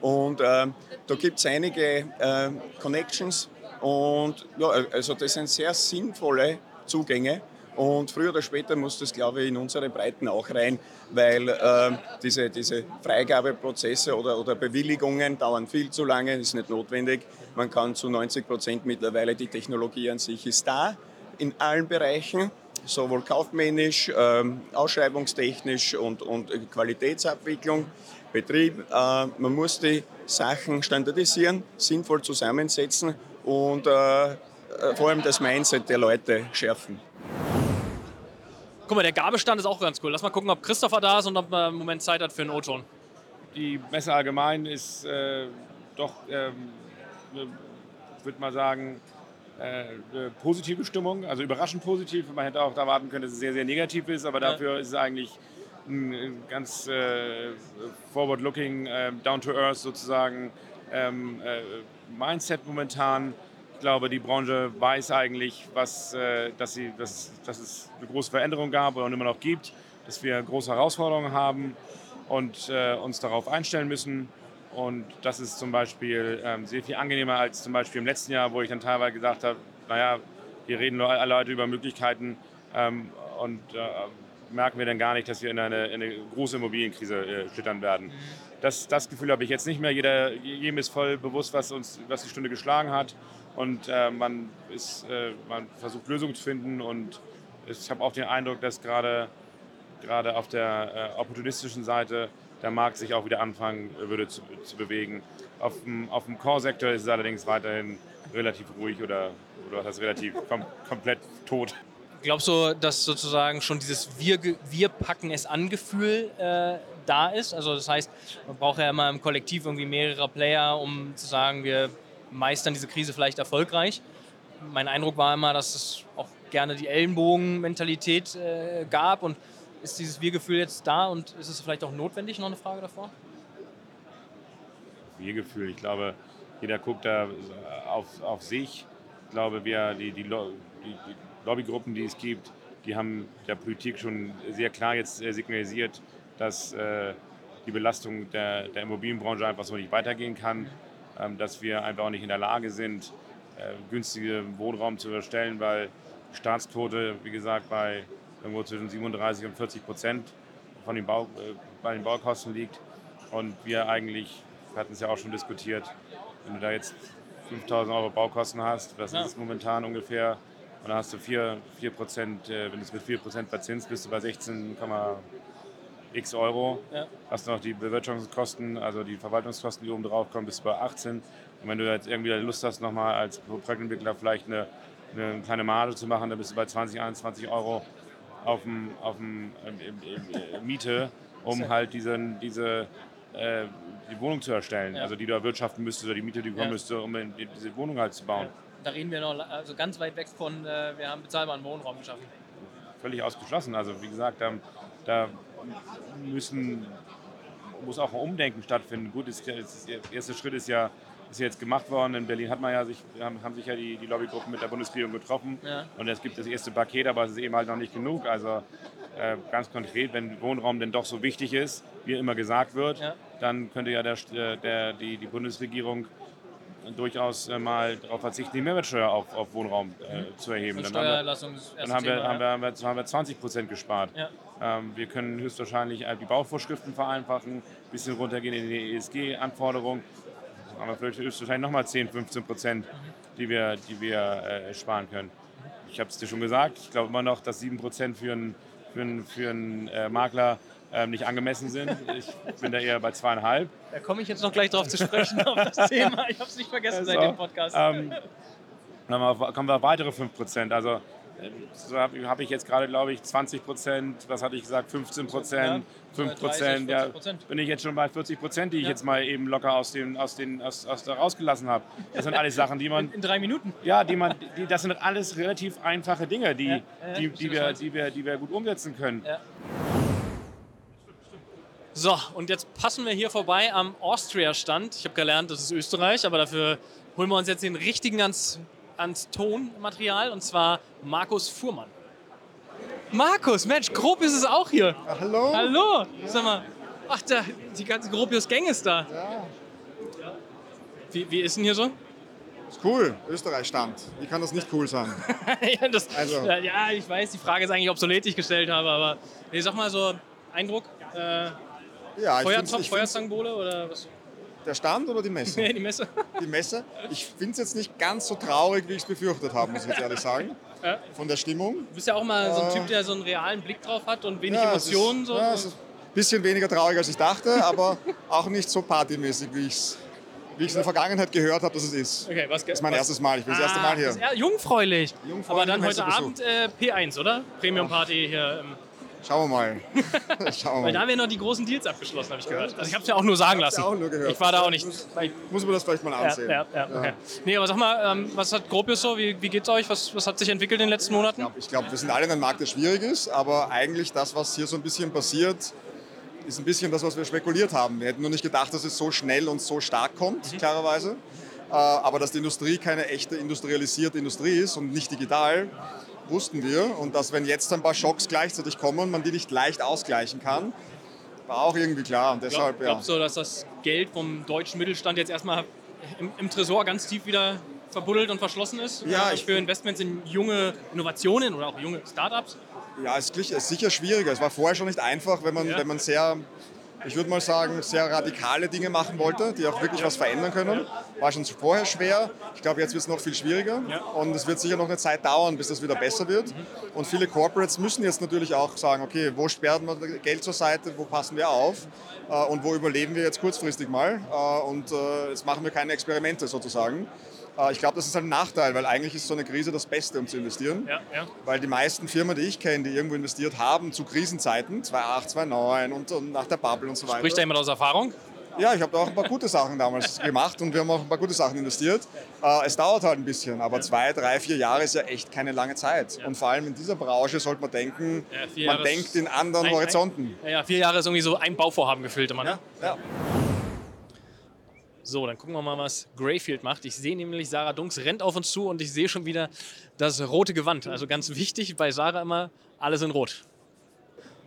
Und ähm, da gibt es einige äh, Connections und ja, also das sind sehr sinnvolle Zugänge. Und früher oder später muss das, glaube ich, in unsere Breiten auch rein, weil ähm, diese, diese Freigabeprozesse oder, oder Bewilligungen dauern viel zu lange, ist nicht notwendig. Man kann zu 90 Prozent mittlerweile, die Technologie an sich ist da, in allen Bereichen, sowohl kaufmännisch, ähm, ausschreibungstechnisch und, und Qualitätsabwicklung, Betrieb. Äh, man muss die Sachen standardisieren, sinnvoll zusammensetzen und äh, äh, vor allem das Mindset der Leute schärfen. Guck mal, der Gabelstand ist auch ganz cool. Lass mal gucken, ob Christopher da ist und ob er im Moment Zeit hat für einen O-Ton. Die Messe allgemein ist äh, doch, ähm, ich würde mal sagen, äh, eine positive Stimmung, also überraschend positiv. Man hätte auch erwarten können, dass es sehr, sehr negativ ist, aber Ja. dafür ist es eigentlich ein ganz äh, forward-looking, äh, down-to-earth sozusagen ähm, äh, Mindset momentan. Ich glaube, die Branche weiß eigentlich, was, äh, dass, sie, dass, dass es eine große Veränderung gab und immer noch gibt, dass wir große Herausforderungen haben und äh, uns darauf einstellen müssen. Und das ist zum Beispiel ähm, sehr viel angenehmer als zum Beispiel im letzten Jahr, wo ich dann teilweise gesagt habe, naja, hier reden alle Leute über Möglichkeiten ähm, und äh, merken wir dann gar nicht, dass wir in eine, in eine große Immobilienkrise äh, schlittern werden. Das, das Gefühl habe ich jetzt nicht mehr. Jeder, jedem ist voll bewusst, was, uns, was die Stunde geschlagen hat und äh, man, ist, äh, man versucht Lösungen zu finden und ich habe auch den Eindruck, dass gerade gerade auf der äh, opportunistischen Seite der Markt sich auch wieder anfangen würde zu, zu bewegen. Auf dem, auf dem Core-Sektor ist es allerdings weiterhin relativ ruhig oder, oder das relativ kom komplett tot. Glaubst du, dass sozusagen schon dieses Wir, wir packen es an Gefühl äh, da ist? Also das heißt, man braucht ja immer im Kollektiv irgendwie mehrere Player, um zu sagen, wir meistern diese Krise vielleicht erfolgreich. Mein Eindruck war immer, dass es auch gerne die Ellenbogen-Mentalität äh, gab und ist dieses Wir-Gefühl jetzt da und ist es vielleicht auch notwendig? Noch eine Frage davor? Wir-Gefühl, ich glaube, jeder guckt da auf, auf sich. Ich glaube, wir, die, die, die, die Lobbygruppen, die es gibt, die haben der Politik schon sehr klar jetzt äh, signalisiert, dass äh, die Belastung der, der, Immobilienbranche einfach so nicht weitergehen kann, ähm, dass wir einfach auch nicht in der Lage sind, äh, günstige Wohnraum zu erstellen, weil Staatsquote, wie gesagt, bei irgendwo zwischen 37 und 40 Prozent von den Bau, äh, bei den Baukosten liegt. Und wir eigentlich, wir hatten es ja auch schon diskutiert, wenn du da jetzt 5000 Euro Baukosten hast, das ja. ist momentan ungefähr, und dann hast du 4, 4 Prozent, äh, wenn du es mit 4 Prozent verzinst, bist du bei 16,x Euro. Ja. Hast noch die Bewirtschaftungskosten, also die Verwaltungskosten, die oben drauf kommen, bist du bei 18. Und wenn du jetzt irgendwie Lust hast, nochmal als Projektentwickler vielleicht eine, eine kleine Marge zu machen, dann bist du bei 20, 21 Euro auf dem, auf dem äh, Miete, um halt diesen, diese äh, die Wohnung zu erstellen, ja. also die du erwirtschaften müsstest oder die Miete, die du ja. müsste, um diese Wohnung halt zu bauen. Ja. Da reden wir noch also ganz weit weg von, äh, wir haben bezahlbaren Wohnraum geschaffen. Völlig ausgeschlossen. Also wie gesagt, da, da müssen, muss auch ein Umdenken stattfinden. Gut, ist, ist, der erste Schritt ist ja ist jetzt gemacht worden. In Berlin hat man ja sich, haben, haben sich ja die, die Lobbygruppen mit der Bundesregierung getroffen. Ja. Und es gibt das erste Paket, aber es ist eben halt noch nicht genug. Also äh, ganz konkret, wenn Wohnraum denn doch so wichtig ist, wie immer gesagt wird, ja. dann könnte ja der, der, die, die Bundesregierung durchaus äh, mal darauf verzichten, die Mehrwertsteuer auf, auf Wohnraum äh, mhm. zu erheben. dann haben wir, dann haben wir, haben wir, haben wir, haben wir 20 Prozent gespart. Ja. Ähm, wir können höchstwahrscheinlich die Bauvorschriften vereinfachen, ein bisschen runtergehen in die ESG-Anforderungen haben wir vielleicht höchstwahrscheinlich nochmal 10, 15 Prozent, die wir, die wir äh, sparen können. Ich habe es dir schon gesagt, ich glaube immer noch, dass 7 Prozent für einen für einen, für einen äh, Makler ähm, nicht angemessen sind. Ich bin da eher bei zweieinhalb. Da komme ich jetzt noch gleich drauf zu sprechen, auf das Thema. Ich habe es nicht vergessen also, seit dem Podcast. Ähm, dann kommen wir auf weitere 5 Prozent. Also so habe hab ich jetzt gerade, glaube ich, 20 Prozent, was hatte ich gesagt, 15 Prozent, ja, 5 Prozent. Ja, bin ich jetzt schon bei 40 Prozent, die ich ja. jetzt mal eben locker aus, den, aus, den, aus, aus da rausgelassen habe. Das sind alles Sachen, die man... In, in, drei Minuten? Ja, die man, die, das sind alles relativ einfache Dinge, die, ja, die, die, wir, die, wir, die wir gut umsetzen können. So, und jetzt passen wir hier vorbei am Austria-Stand. Ich habe gelernt, das ist Österreich, aber dafür holen wir uns jetzt den richtigen ans ans Tonmaterial und zwar Markus Fuhrmann. Markus, Mensch, Gropius ist auch hier. Ach, hallo. Hallo. Sag mal, ach, da, die ganze Gropius-Gang ist da. Ja. Wie, wie ist denn hier so? Ist cool, Österreich stand. Wie kann das nicht cool sein? ja, das, also. ja, ich weiß, die Frage ist eigentlich obsolet, die ich gestellt habe, aber ich sag mal so, Eindruck, äh, ja, Feuerzopf, Feuerzangenbowle oder was? Der Stand oder die Messe? Nee, die Messe. Die Messe. Ich finde es jetzt nicht ganz so traurig, wie ich es befürchtet habe, muss ich jetzt ehrlich sagen. Ja. Von der Stimmung. Du bist ja auch mal so ein Typ, der so einen realen Blick drauf hat und wenig ja, Emotionen. Ist, so. Ja, es ist ein bisschen weniger traurig, als ich dachte, aber auch nicht so partymäßig, wie ich es wie ich in der Vergangenheit gehört habe, dass es ist. Okay, was, das ist mein was? erstes Mal. Ich bin ah, das erste Mal hier. Ja, jungfräulich. jungfräulich. Aber dann heute Abend äh, P1, oder? Premium Party hier im Schauen wir mal. Schauen wir. Weil da haben wir noch die großen Deals abgeschlossen, habe ich gehört. Also ich habe es ja auch nur sagen lassen. Auch nur gehört. Ich war da auch nicht. Muss, muss man das vielleicht mal ansehen. Ja, ja, ja, okay. Nee, aber sag mal, ähm, was hat Gropius so? Wie, wie es euch? Was, was hat sich entwickelt in den letzten Monaten? Ich glaube, glaub, wir sind alle in einem Markt, der schwierig ist, aber eigentlich das, was hier so ein bisschen passiert, ist ein bisschen das, was wir spekuliert haben. Wir hätten nur nicht gedacht, dass es so schnell und so stark kommt, mhm. klarerweise. Äh, aber dass die Industrie keine echte industrialisierte Industrie ist und nicht digital, wussten wir. Und dass, wenn jetzt ein paar Schocks gleichzeitig kommen, man die nicht leicht ausgleichen kann, war auch irgendwie klar. Und deshalb, Glaub, glaubst du, dass das Geld vom deutschen Mittelstand jetzt erstmal im, im Tresor ganz tief wieder verbuddelt und verschlossen ist. Ja, äh, ich- für Investments in junge Innovationen oder auch junge Startups. Ja, es ist glich- es ist sicher schwieriger. Es war vorher schon nicht einfach, wenn man, Ja. wenn man sehr, ich würde mal sagen, sehr radikale Dinge machen wollte, die auch wirklich was verändern können. War schon vorher schwer. Ich glaube, jetzt wird es noch viel schwieriger. Und es wird sicher noch eine Zeit dauern, bis das wieder besser wird. Und viele Corporates müssen jetzt natürlich auch sagen, okay, wo sperren wir Geld zur Seite, wo passen wir auf äh, und wo überleben wir jetzt kurzfristig mal. Äh, Und äh, jetzt machen wir keine Experimente sozusagen. Äh, Ich glaube, das ist ein Nachteil, weil eigentlich ist so eine Krise das Beste, um zu investieren. Ja, ja. Weil die meisten Firmen, die ich kenne, die irgendwo investiert haben zu Krisenzeiten, 2008, 2009 und, und nach der Bubble und so weiter. Spricht da jemand aus Erfahrung? Ja, ich habe da auch ein paar gute Sachen damals gemacht und wir haben auch ein paar gute Sachen investiert. Äh, es dauert halt ein bisschen, aber zwei, drei, vier Jahre ist ja echt keine lange Zeit. Und vor allem in dieser Branche sollte man denken, Ja, man Jahre denkt in anderen Ein- ein- Horizonten. Ja, ja, vier Jahre ist irgendwie so ein Bauvorhaben gefühlt immer. Ne? Ja. So, dann gucken wir mal, was Greyfield macht. Ich sehe nämlich, Sarah Dunks rennt auf uns zu und ich sehe schon wieder das rote Gewand. Also ganz wichtig bei Sarah immer, alles in Rot.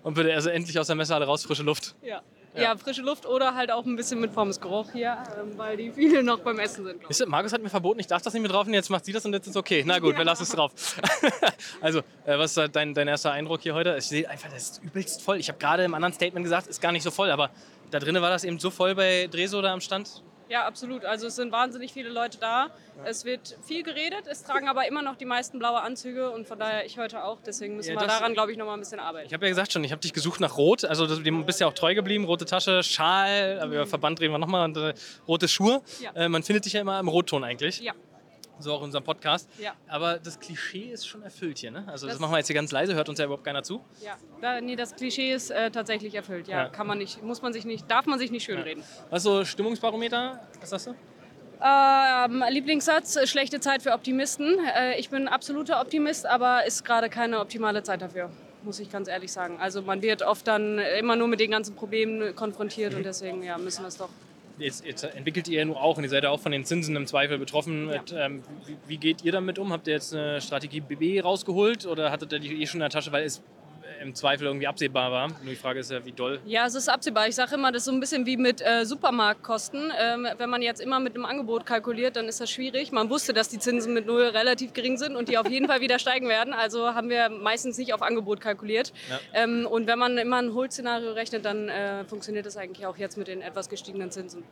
Und bitte also endlich aus der Messehalle raus, frische Luft. Ja. Ja. frische Luft oder halt auch ein bisschen mit Pommesgeruch hier, ähm, weil die viele noch beim Essen sind. ihr, Markus hat mir verboten, ich darf das nicht mit drauf nehmen, jetzt macht sie das und jetzt ist es okay. Na gut, wir lassen es drauf. also, äh, was ist dein, dein erster Eindruck hier heute? Ich sehe einfach, das ist übelst voll. Ich habe gerade im anderen Statement gesagt, ist gar nicht so voll, aber da drinnen war das eben so voll bei Dreso da am Stand. Ja, absolut. Also es sind wahnsinnig viele Leute da. Es wird viel geredet, es tragen aber immer noch die meisten blaue Anzüge und von daher ich heute auch. Deswegen müssen Ja, wir daran, glaube ich, noch mal ein bisschen arbeiten. Ich habe ja gesagt schon, ich habe dich gesucht nach Rot. Also dem bist ja auch treu geblieben. Rote Tasche, Schal, aber über Verband reden wir nochmal. Und äh, rote Schuhe. Ja. Äh, man findet dich ja immer im Rotton eigentlich. Ja. So auch in unserem Podcast. Ja. Aber das Klischee ist schon erfüllt hier, ne? Also das, Das- machen wir jetzt hier ganz leise, hört uns ja überhaupt keiner zu. Ja, da, nee, das Klischee ist äh, tatsächlich erfüllt. Ja, Ja. kann man nicht, muss man sich nicht, darf man sich nicht schönreden. Was so Stimmungsbarometer? Was sagst du? Ähm, Lieblingssatz, schlechte Zeit für Optimisten. Äh, ich bin absoluter Optimist, aber ist gerade keine optimale Zeit dafür, muss ich ganz ehrlich sagen. Also man wird oft dann immer nur mit den ganzen Problemen konfrontiert und deswegen ja, müssen wir es doch. Jetzt, jetzt entwickelt ihr ja nur auch und ihr seid ja auch von den Zinsen im Zweifel betroffen. Mit, ähm, wie, wie geht ihr damit um? Habt ihr jetzt eine Strategie BB rausgeholt oder hattet ihr die eh schon in der Tasche, weil es im Zweifel irgendwie absehbar war? Nur die Frage ist ja, wie doll. Ja, es ist absehbar. Ich sage immer, das ist so ein bisschen wie mit äh, Supermarktkosten. Ähm, wenn man jetzt immer mit einem Angebot kalkuliert, dann ist das schwierig. Man wusste, dass die Zinsen mit Null relativ gering sind und die auf jeden Fall wieder steigen werden. Also haben wir meistens nicht auf Angebot kalkuliert. Ja. Ähm, und wenn man immer ein Hold-Szenario rechnet, dann äh, funktioniert das eigentlich auch jetzt mit den etwas gestiegenen Zinsen.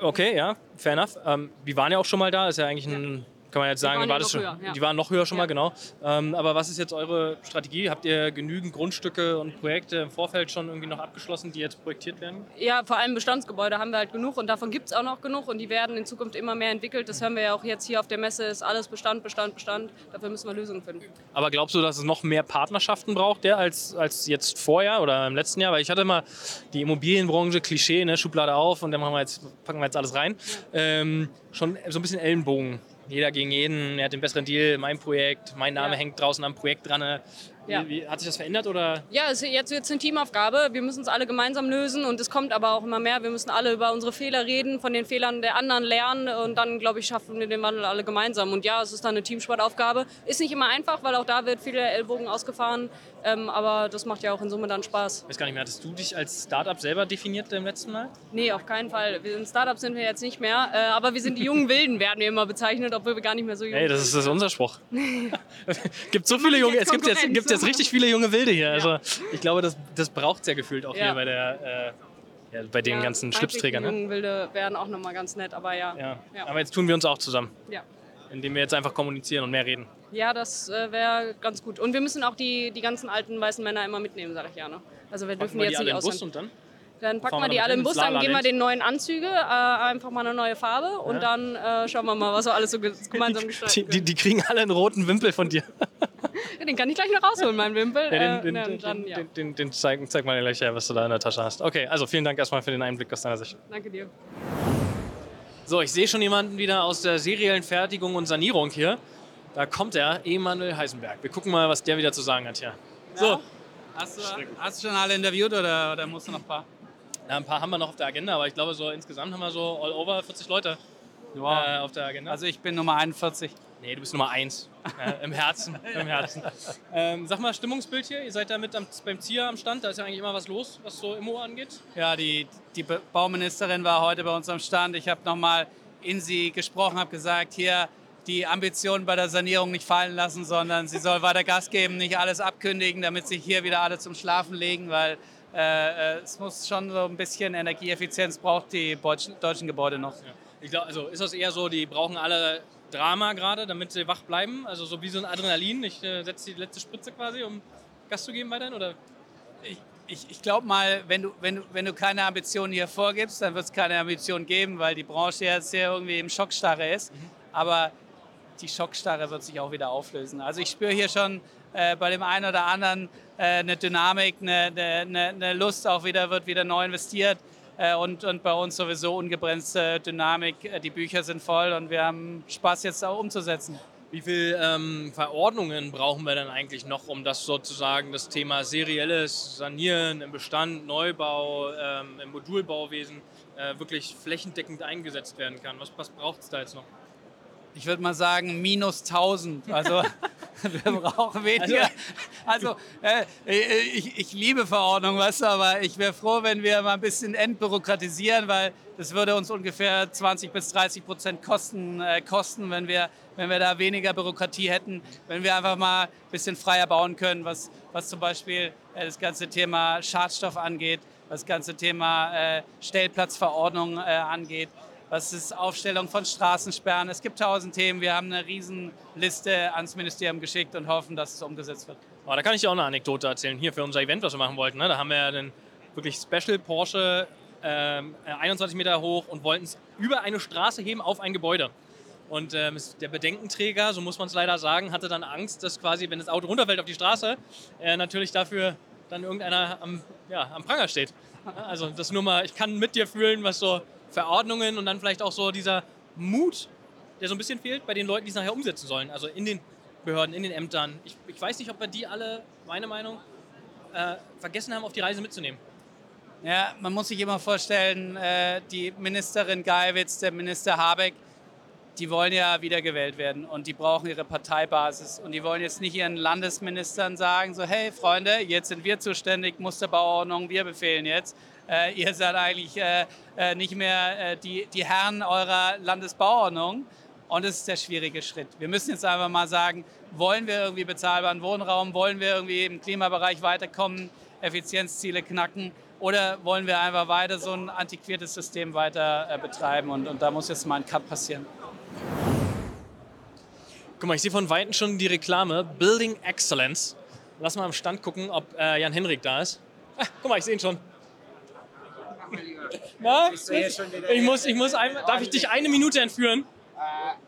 Okay, ja, fair enough. Ähm, die waren ja auch schon mal da, ist ja eigentlich ein, kann man jetzt Die sagen, waren war ja das noch schon, höher, ja. die waren noch höher schon mal, genau. Ähm, aber was ist jetzt eure Strategie? Habt ihr genügend Grundstücke und Projekte im Vorfeld schon irgendwie noch abgeschlossen, die jetzt projektiert werden? Ja, vor allem Bestandsgebäude haben wir halt genug und davon gibt es auch noch genug und die werden in Zukunft immer mehr entwickelt. Das hören wir ja auch jetzt hier auf der Messe, ist alles Bestand, Bestand, Bestand. Dafür müssen wir Lösungen finden. Aber glaubst du, dass es noch mehr Partnerschaften braucht, der als, als jetzt vorher oder im letzten Jahr? Weil ich hatte immer die Immobilienbranche, Klischee, ne, Schublade auf und dann machen wir jetzt, packen wir jetzt alles rein. Ähm, schon so ein bisschen Ellenbogen. Jeder gegen jeden, er hat den besseren Deal, mein Projekt, mein Name Ja. hängt draußen am Projekt dran. Wie, Ja. wie, hat sich das verändert oder? Ja, es, jetzt wird es eine Teamaufgabe. Wir müssen es alle gemeinsam lösen und es kommt aber auch immer mehr. Wir müssen alle über unsere Fehler reden, von den Fehlern der anderen lernen und dann, glaube ich, schaffen wir den Wandel alle gemeinsam. Und ja, es ist dann eine Teamsportaufgabe. Ist nicht immer einfach, weil auch da wird viele Ellbogen ausgefahren, ähm, aber das macht ja auch in Summe dann Spaß. Ich weiß gar nicht mehr, hattest du dich als Startup selber definiert im letzten Mal? Nee, auf keinen Fall. Wir sind Startups sind wir jetzt nicht mehr, äh, aber wir sind die jungen Wilden, werden wir immer bezeichnet, obwohl wir gar nicht mehr so jung Hey, das ist, das ist unser Spruch. gibt so viele junge, es gibt jetzt, gibt's jetzt richtig viele junge Wilde hier. Also ich glaube, das, das braucht es ja gefühlt auch Ja. hier bei der, äh, ja, bei den ganzen Schlipsträgern. Die Ne? jungen Wilde wären auch nochmal ganz nett, aber. Ja. Aber jetzt tun wir uns auch zusammen, Ja. indem wir jetzt einfach kommunizieren und mehr reden. Ja, das äh, wäre ganz gut. Und wir müssen auch die, die ganzen alten weißen Männer immer mitnehmen, sage ich ja. Ne? Also wir dürfen wir die die jetzt alle nicht und dann? Dann packen wir wir die alle im Bus, dann geben wir den neuen Anzüge, äh, einfach mal eine neue Farbe und Ja. dann äh, schauen wir mal, was wir alles so ge- gemeinsam gestalten Die, die, die kriegen alle einen roten Wimpel von dir. können. Den kann ich gleich noch rausholen, meinen Wimpel. Ja, den, Äh, den, dann, ja. den, den zeig, zeig mal gleich her, was du da in der Tasche hast. Okay, also vielen Dank erstmal für den Einblick aus deiner Sicht. Danke dir. So, ich sehe schon jemanden wieder aus der seriellen Fertigung und Sanierung hier. Da kommt er, Emanuel Heisenberg. Wir gucken mal, was der wieder zu sagen hat hier. So, Hast du, hast du schon alle interviewt oder, oder musst du noch ein paar? ja, ein paar haben wir noch auf der Agenda, aber ich glaube, so insgesamt haben wir so all over 40 Leute Ja. äh, auf der Agenda. Also ich bin Nummer 41. Nee, du bist Nummer 1. Äh, Im Herzen. Im Herzen. Ähm, sag mal, Stimmungsbild hier. Ihr seid da mit am, beim Zier am Stand. Da ist ja eigentlich immer was los, was so Immo angeht. Ja, die, die Bauministerin war heute bei uns am Stand. Ich habe nochmal in sie gesprochen, habe gesagt, hier die Ambitionen bei der Sanierung nicht fallen lassen, sondern sie soll weiter Gas geben, nicht alles abkündigen, damit sich hier wieder alle zum Schlafen legen, weil äh, äh es muss schon so ein bisschen Energieeffizienz braucht die deutschen, deutschen Gebäude noch. Ja. Ich glaube, also ist das eher so, die brauchen alle Drama gerade, damit sie wach bleiben? Also so wie so ein Adrenalin, ich äh, setze die letzte Spritze quasi, um Gas zu geben weiterhin? Oder? Ich, ich, ich glaube mal, wenn du, wenn, du, wenn du keine Ambitionen hier vorgibst, dann wird es keine Ambitionen geben, weil die Branche jetzt hier irgendwie im Schockstarre ist. Mhm. Aber die Schockstarre wird sich auch wieder auflösen. Also ich spüre hier schon äh, bei dem einen oder anderen äh, eine Dynamik, eine, eine, eine, Lust auch wieder, wird wieder neu investiert. Äh, und, und bei uns sowieso ungebremste Dynamik. Äh, die Bücher sind voll und wir haben Spaß jetzt auch umzusetzen. Wie viele ähm, Verordnungen brauchen wir denn eigentlich noch, um das sozusagen das Thema serielles Sanieren im Bestand, Neubau, ähm, im Modulbauwesen äh, wirklich flächendeckend eingesetzt werden kann? Was, was braucht es da jetzt noch? Ich würde mal sagen, minus 1000. Also wir brauchen weniger. Also, also äh, ich, ich, liebe Verordnungen, weißt du, aber ich wäre froh, wenn wir mal ein bisschen entbürokratisieren, weil das würde uns ungefähr 20 bis 30 Prozent kosten, äh, kosten wenn, wir, wenn wir da weniger Bürokratie hätten, wenn wir einfach mal ein bisschen freier bauen können, was, was zum Beispiel äh, das ganze Thema Schadstoff angeht, was das ganze Thema äh, Stellplatzverordnung äh, angeht was ist Aufstellung von Straßensperren. Es gibt tausend Themen. Wir haben eine Riesenliste ans Ministerium geschickt und hoffen, dass es umgesetzt wird. Oh, da kann ich dir auch eine Anekdote erzählen. Hier für unser Event, was wir machen wollten. Ne? Da haben wir ja den wirklich Special Porsche ähm, 21 Meter hoch und wollten es über eine Straße heben auf ein Gebäude. Und ähm, der Bedenkenträger, so muss man es leider sagen, hatte dann Angst, dass quasi, wenn das Auto runterfällt auf die Straße, äh, natürlich dafür dann irgendeiner am, ja, am Pranger steht. Also das nur mal, ich kann mit dir fühlen, was so Verordnungen und dann vielleicht auch so dieser Mut, der so ein bisschen fehlt bei den Leuten, die es nachher umsetzen sollen. Also in den Behörden, in den Ämtern. Ich, ich weiß nicht, ob wir die alle, meine Meinung, äh, vergessen haben, auf die Reise mitzunehmen. Ja, man muss sich immer vorstellen, äh, die Ministerin Geiwitz, der Minister Habeck, die wollen ja wiedergewählt werden und die brauchen ihre Parteibasis. Und die wollen jetzt nicht ihren Landesministern sagen, so hey Freunde, jetzt sind wir zuständig, Musterbauordnung, wir befehlen jetzt, äh, ihr seid eigentlich äh, äh, nicht mehr äh, die, die Herren eurer Landesbauordnung. Und das ist der schwierige Schritt. Wir müssen jetzt einfach mal sagen, wollen wir irgendwie bezahlbaren Wohnraum, wollen wir irgendwie im Klimabereich weiterkommen, Effizienzziele knacken oder wollen wir einfach weiter so ein antiquiertes System weiter äh, betreiben? Und, und da muss jetzt mal ein Cut passieren. Guck mal, ich sehe von Weitem schon die Reklame Building Excellence. Lass mal am Stand gucken, ob äh, Jan Henrik da ist. Ah, guck mal, ich sehe ihn schon. Na? Ich muss, ich muss ein, darf ich dich eine Minute entführen? Äh,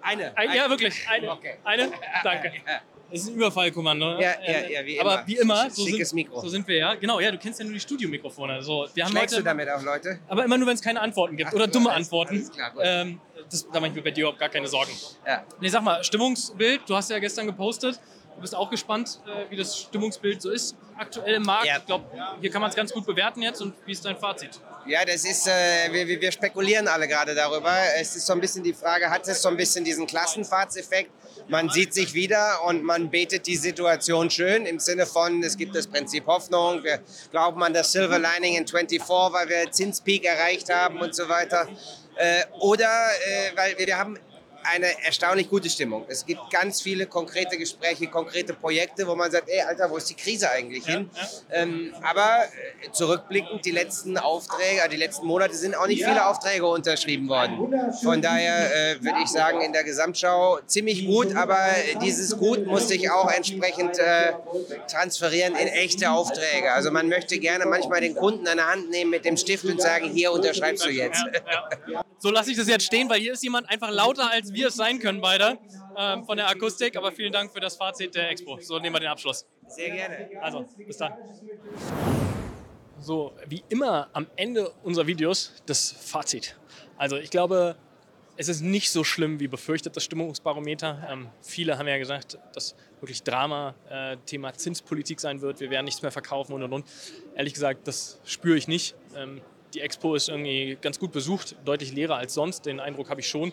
eine. Ein, ja, wirklich. Eine. Okay. Eine? Danke. Das ist ein Überfallkommando. Ja, ja, ja, wie Aber immer. wie immer, so Schickes sind, Mikro. so sind wir ja. Genau, ja, du kennst ja nur die Studiomikrofone. So, wir haben Schlägst Leute, du damit auch Leute? Aber immer nur, wenn es keine Antworten gibt Ach, oder dumme alles- Antworten. alles klar, gut. ähm, das, da mache ich mir bei dir überhaupt gar keine Sorgen. Ja. Nee, sag mal, Stimmungsbild, du hast ja gestern gepostet. Du bist auch gespannt, äh, wie das Stimmungsbild so ist aktuell im Markt. Ja. Ich glaube, hier kann man es ganz gut bewerten jetzt. Und wie ist dein Fazit? Ja, das ist, äh, wir, wir- spekulieren alle gerade darüber. Es ist so ein bisschen die Frage, hat es so ein bisschen diesen Klassenfahrtseffekt? Man sieht sich wieder und man betet die Situation schön im Sinne von, es gibt das Prinzip Hoffnung, wir glauben an das Silver Lining in 24, weil wir Zinspeak erreicht haben und so weiter. Äh, oder äh, weil wir haben eine erstaunlich gute Stimmung. Es gibt ganz viele konkrete Gespräche, konkrete Projekte, wo man sagt, ey, Alter, wo ist die Krise eigentlich hin? Ähm, aber äh, zurückblickend, die letzten Aufträge, äh, die letzten Monate sind auch nicht viele Aufträge unterschrieben worden. Von daher äh, würde ich sagen, in der Gesamtschau ziemlich gut, aber dieses Gut muss sich auch entsprechend äh, transferieren in echte Aufträge. Also man möchte gerne manchmal den Kunden an der Hand nehmen mit dem Stift und sagen, hier unterschreibst du jetzt. So lasse ich das jetzt stehen, weil hier ist jemand einfach lauter, als wir es sein können beide ähm, von der Akustik. Aber vielen Dank für das Fazit der Expo. So nehmen wir den Abschluss. Sehr gerne. Also, bis dann. So, wie immer am Ende unserer Videos das Fazit. Also ich glaube, es ist nicht so schlimm wie befürchtet, das Stimmungsbarometer. Ähm, viele haben ja gesagt, dass wirklich Drama äh, Thema Zinspolitik sein wird. Wir werden nichts mehr verkaufen und und und. Ehrlich gesagt, das spüre ich nicht. Ähm, die Expo ist irgendwie ganz gut besucht, deutlich leerer als sonst. Den Eindruck habe ich schon.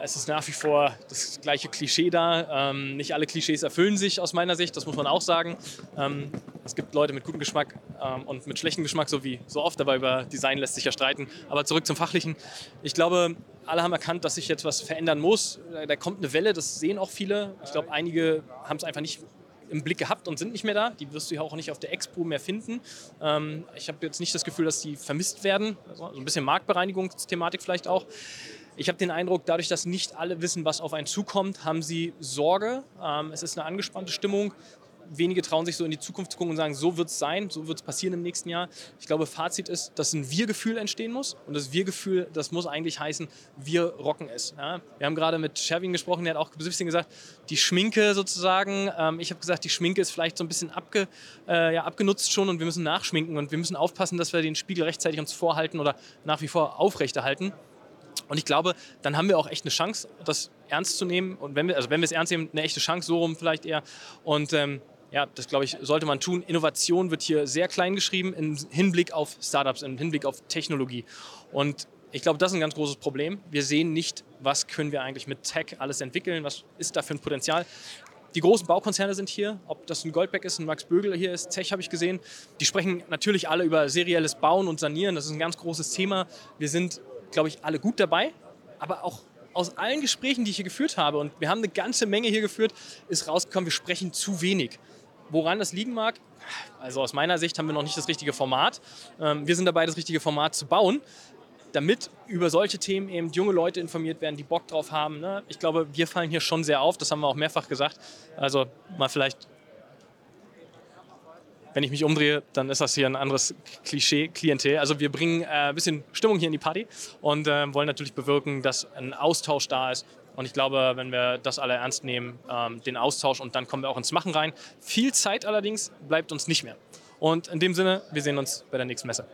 Es ist nach wie vor das gleiche Klischee da. Ähm, nicht alle Klischees erfüllen sich aus meiner Sicht, das muss man auch sagen. Ähm, es gibt Leute mit gutem Geschmack ähm, und mit schlechtem Geschmack, so wie so oft, aber über Design lässt sich ja streiten. Aber zurück zum Fachlichen. Ich glaube, alle haben erkannt, dass sich jetzt was verändern muss. Da kommt eine Welle, das sehen auch viele. Ich glaube, einige haben es einfach nicht im Blick gehabt und sind nicht mehr da. Die wirst du ja auch nicht auf der Expo mehr finden. Ähm, ich habe jetzt nicht das Gefühl, dass die vermisst werden. Also ein bisschen Marktbereinigungsthematik vielleicht auch. Ich habe den Eindruck, dadurch, dass nicht alle wissen, was auf einen zukommt, haben sie Sorge. Ähm, es ist eine angespannte Stimmung wenige trauen sich so in die Zukunft zu gucken und sagen, so wird es sein, so wird es passieren im nächsten Jahr. Ich glaube, Fazit ist, dass ein Wir-Gefühl entstehen muss. Und das Wir-Gefühl, das muss eigentlich heißen, wir rocken es. Ja? Wir haben gerade mit Sherwin gesprochen, der hat auch ein bisschen gesagt, die Schminke sozusagen. Ähm, ich habe gesagt, die Schminke ist vielleicht so ein bisschen abge, äh, ja, abgenutzt schon und wir müssen nachschminken und wir müssen aufpassen, dass wir den Spiegel rechtzeitig uns vorhalten oder nach wie vor aufrechterhalten. Und ich glaube, dann haben wir auch echt eine Chance, das ernst zu nehmen. Und wenn wir, also wenn wir es ernst nehmen, eine echte Chance, so rum vielleicht eher. Und ähm, ja, das glaube ich, sollte man tun. Innovation wird hier sehr klein geschrieben im Hinblick auf Startups, im Hinblick auf Technologie. Und ich glaube, das ist ein ganz großes Problem. Wir sehen nicht, was können wir eigentlich mit Tech alles entwickeln, was ist da für ein Potenzial. Die großen Baukonzerne sind hier, ob das ein Goldbeck ist, ein Max Bögel hier ist, Tech habe ich gesehen. Die sprechen natürlich alle über serielles Bauen und Sanieren. Das ist ein ganz großes Thema. Wir sind, glaube ich, alle gut dabei, aber auch aus allen Gesprächen, die ich hier geführt habe, und wir haben eine ganze Menge hier geführt, ist rausgekommen, wir sprechen zu wenig. Woran das liegen mag? Also aus meiner Sicht haben wir noch nicht das richtige Format. Ähm, wir sind dabei, das richtige Format zu bauen, damit über solche Themen eben junge Leute informiert werden, die Bock drauf haben. Ne? Ich glaube, wir fallen hier schon sehr auf, das haben wir auch mehrfach gesagt. Also mal vielleicht wenn ich mich umdrehe, dann ist das hier ein anderes Klischee-Klientel. Also wir bringen äh, ein bisschen Stimmung hier in die Party und äh, wollen natürlich bewirken, dass ein Austausch da ist und ich glaube, wenn wir das alle ernst nehmen, ähm, den Austausch und dann kommen wir auch ins Machen rein. Viel Zeit allerdings bleibt uns nicht mehr. Und in dem Sinne, wir sehen uns bei der nächsten Messe.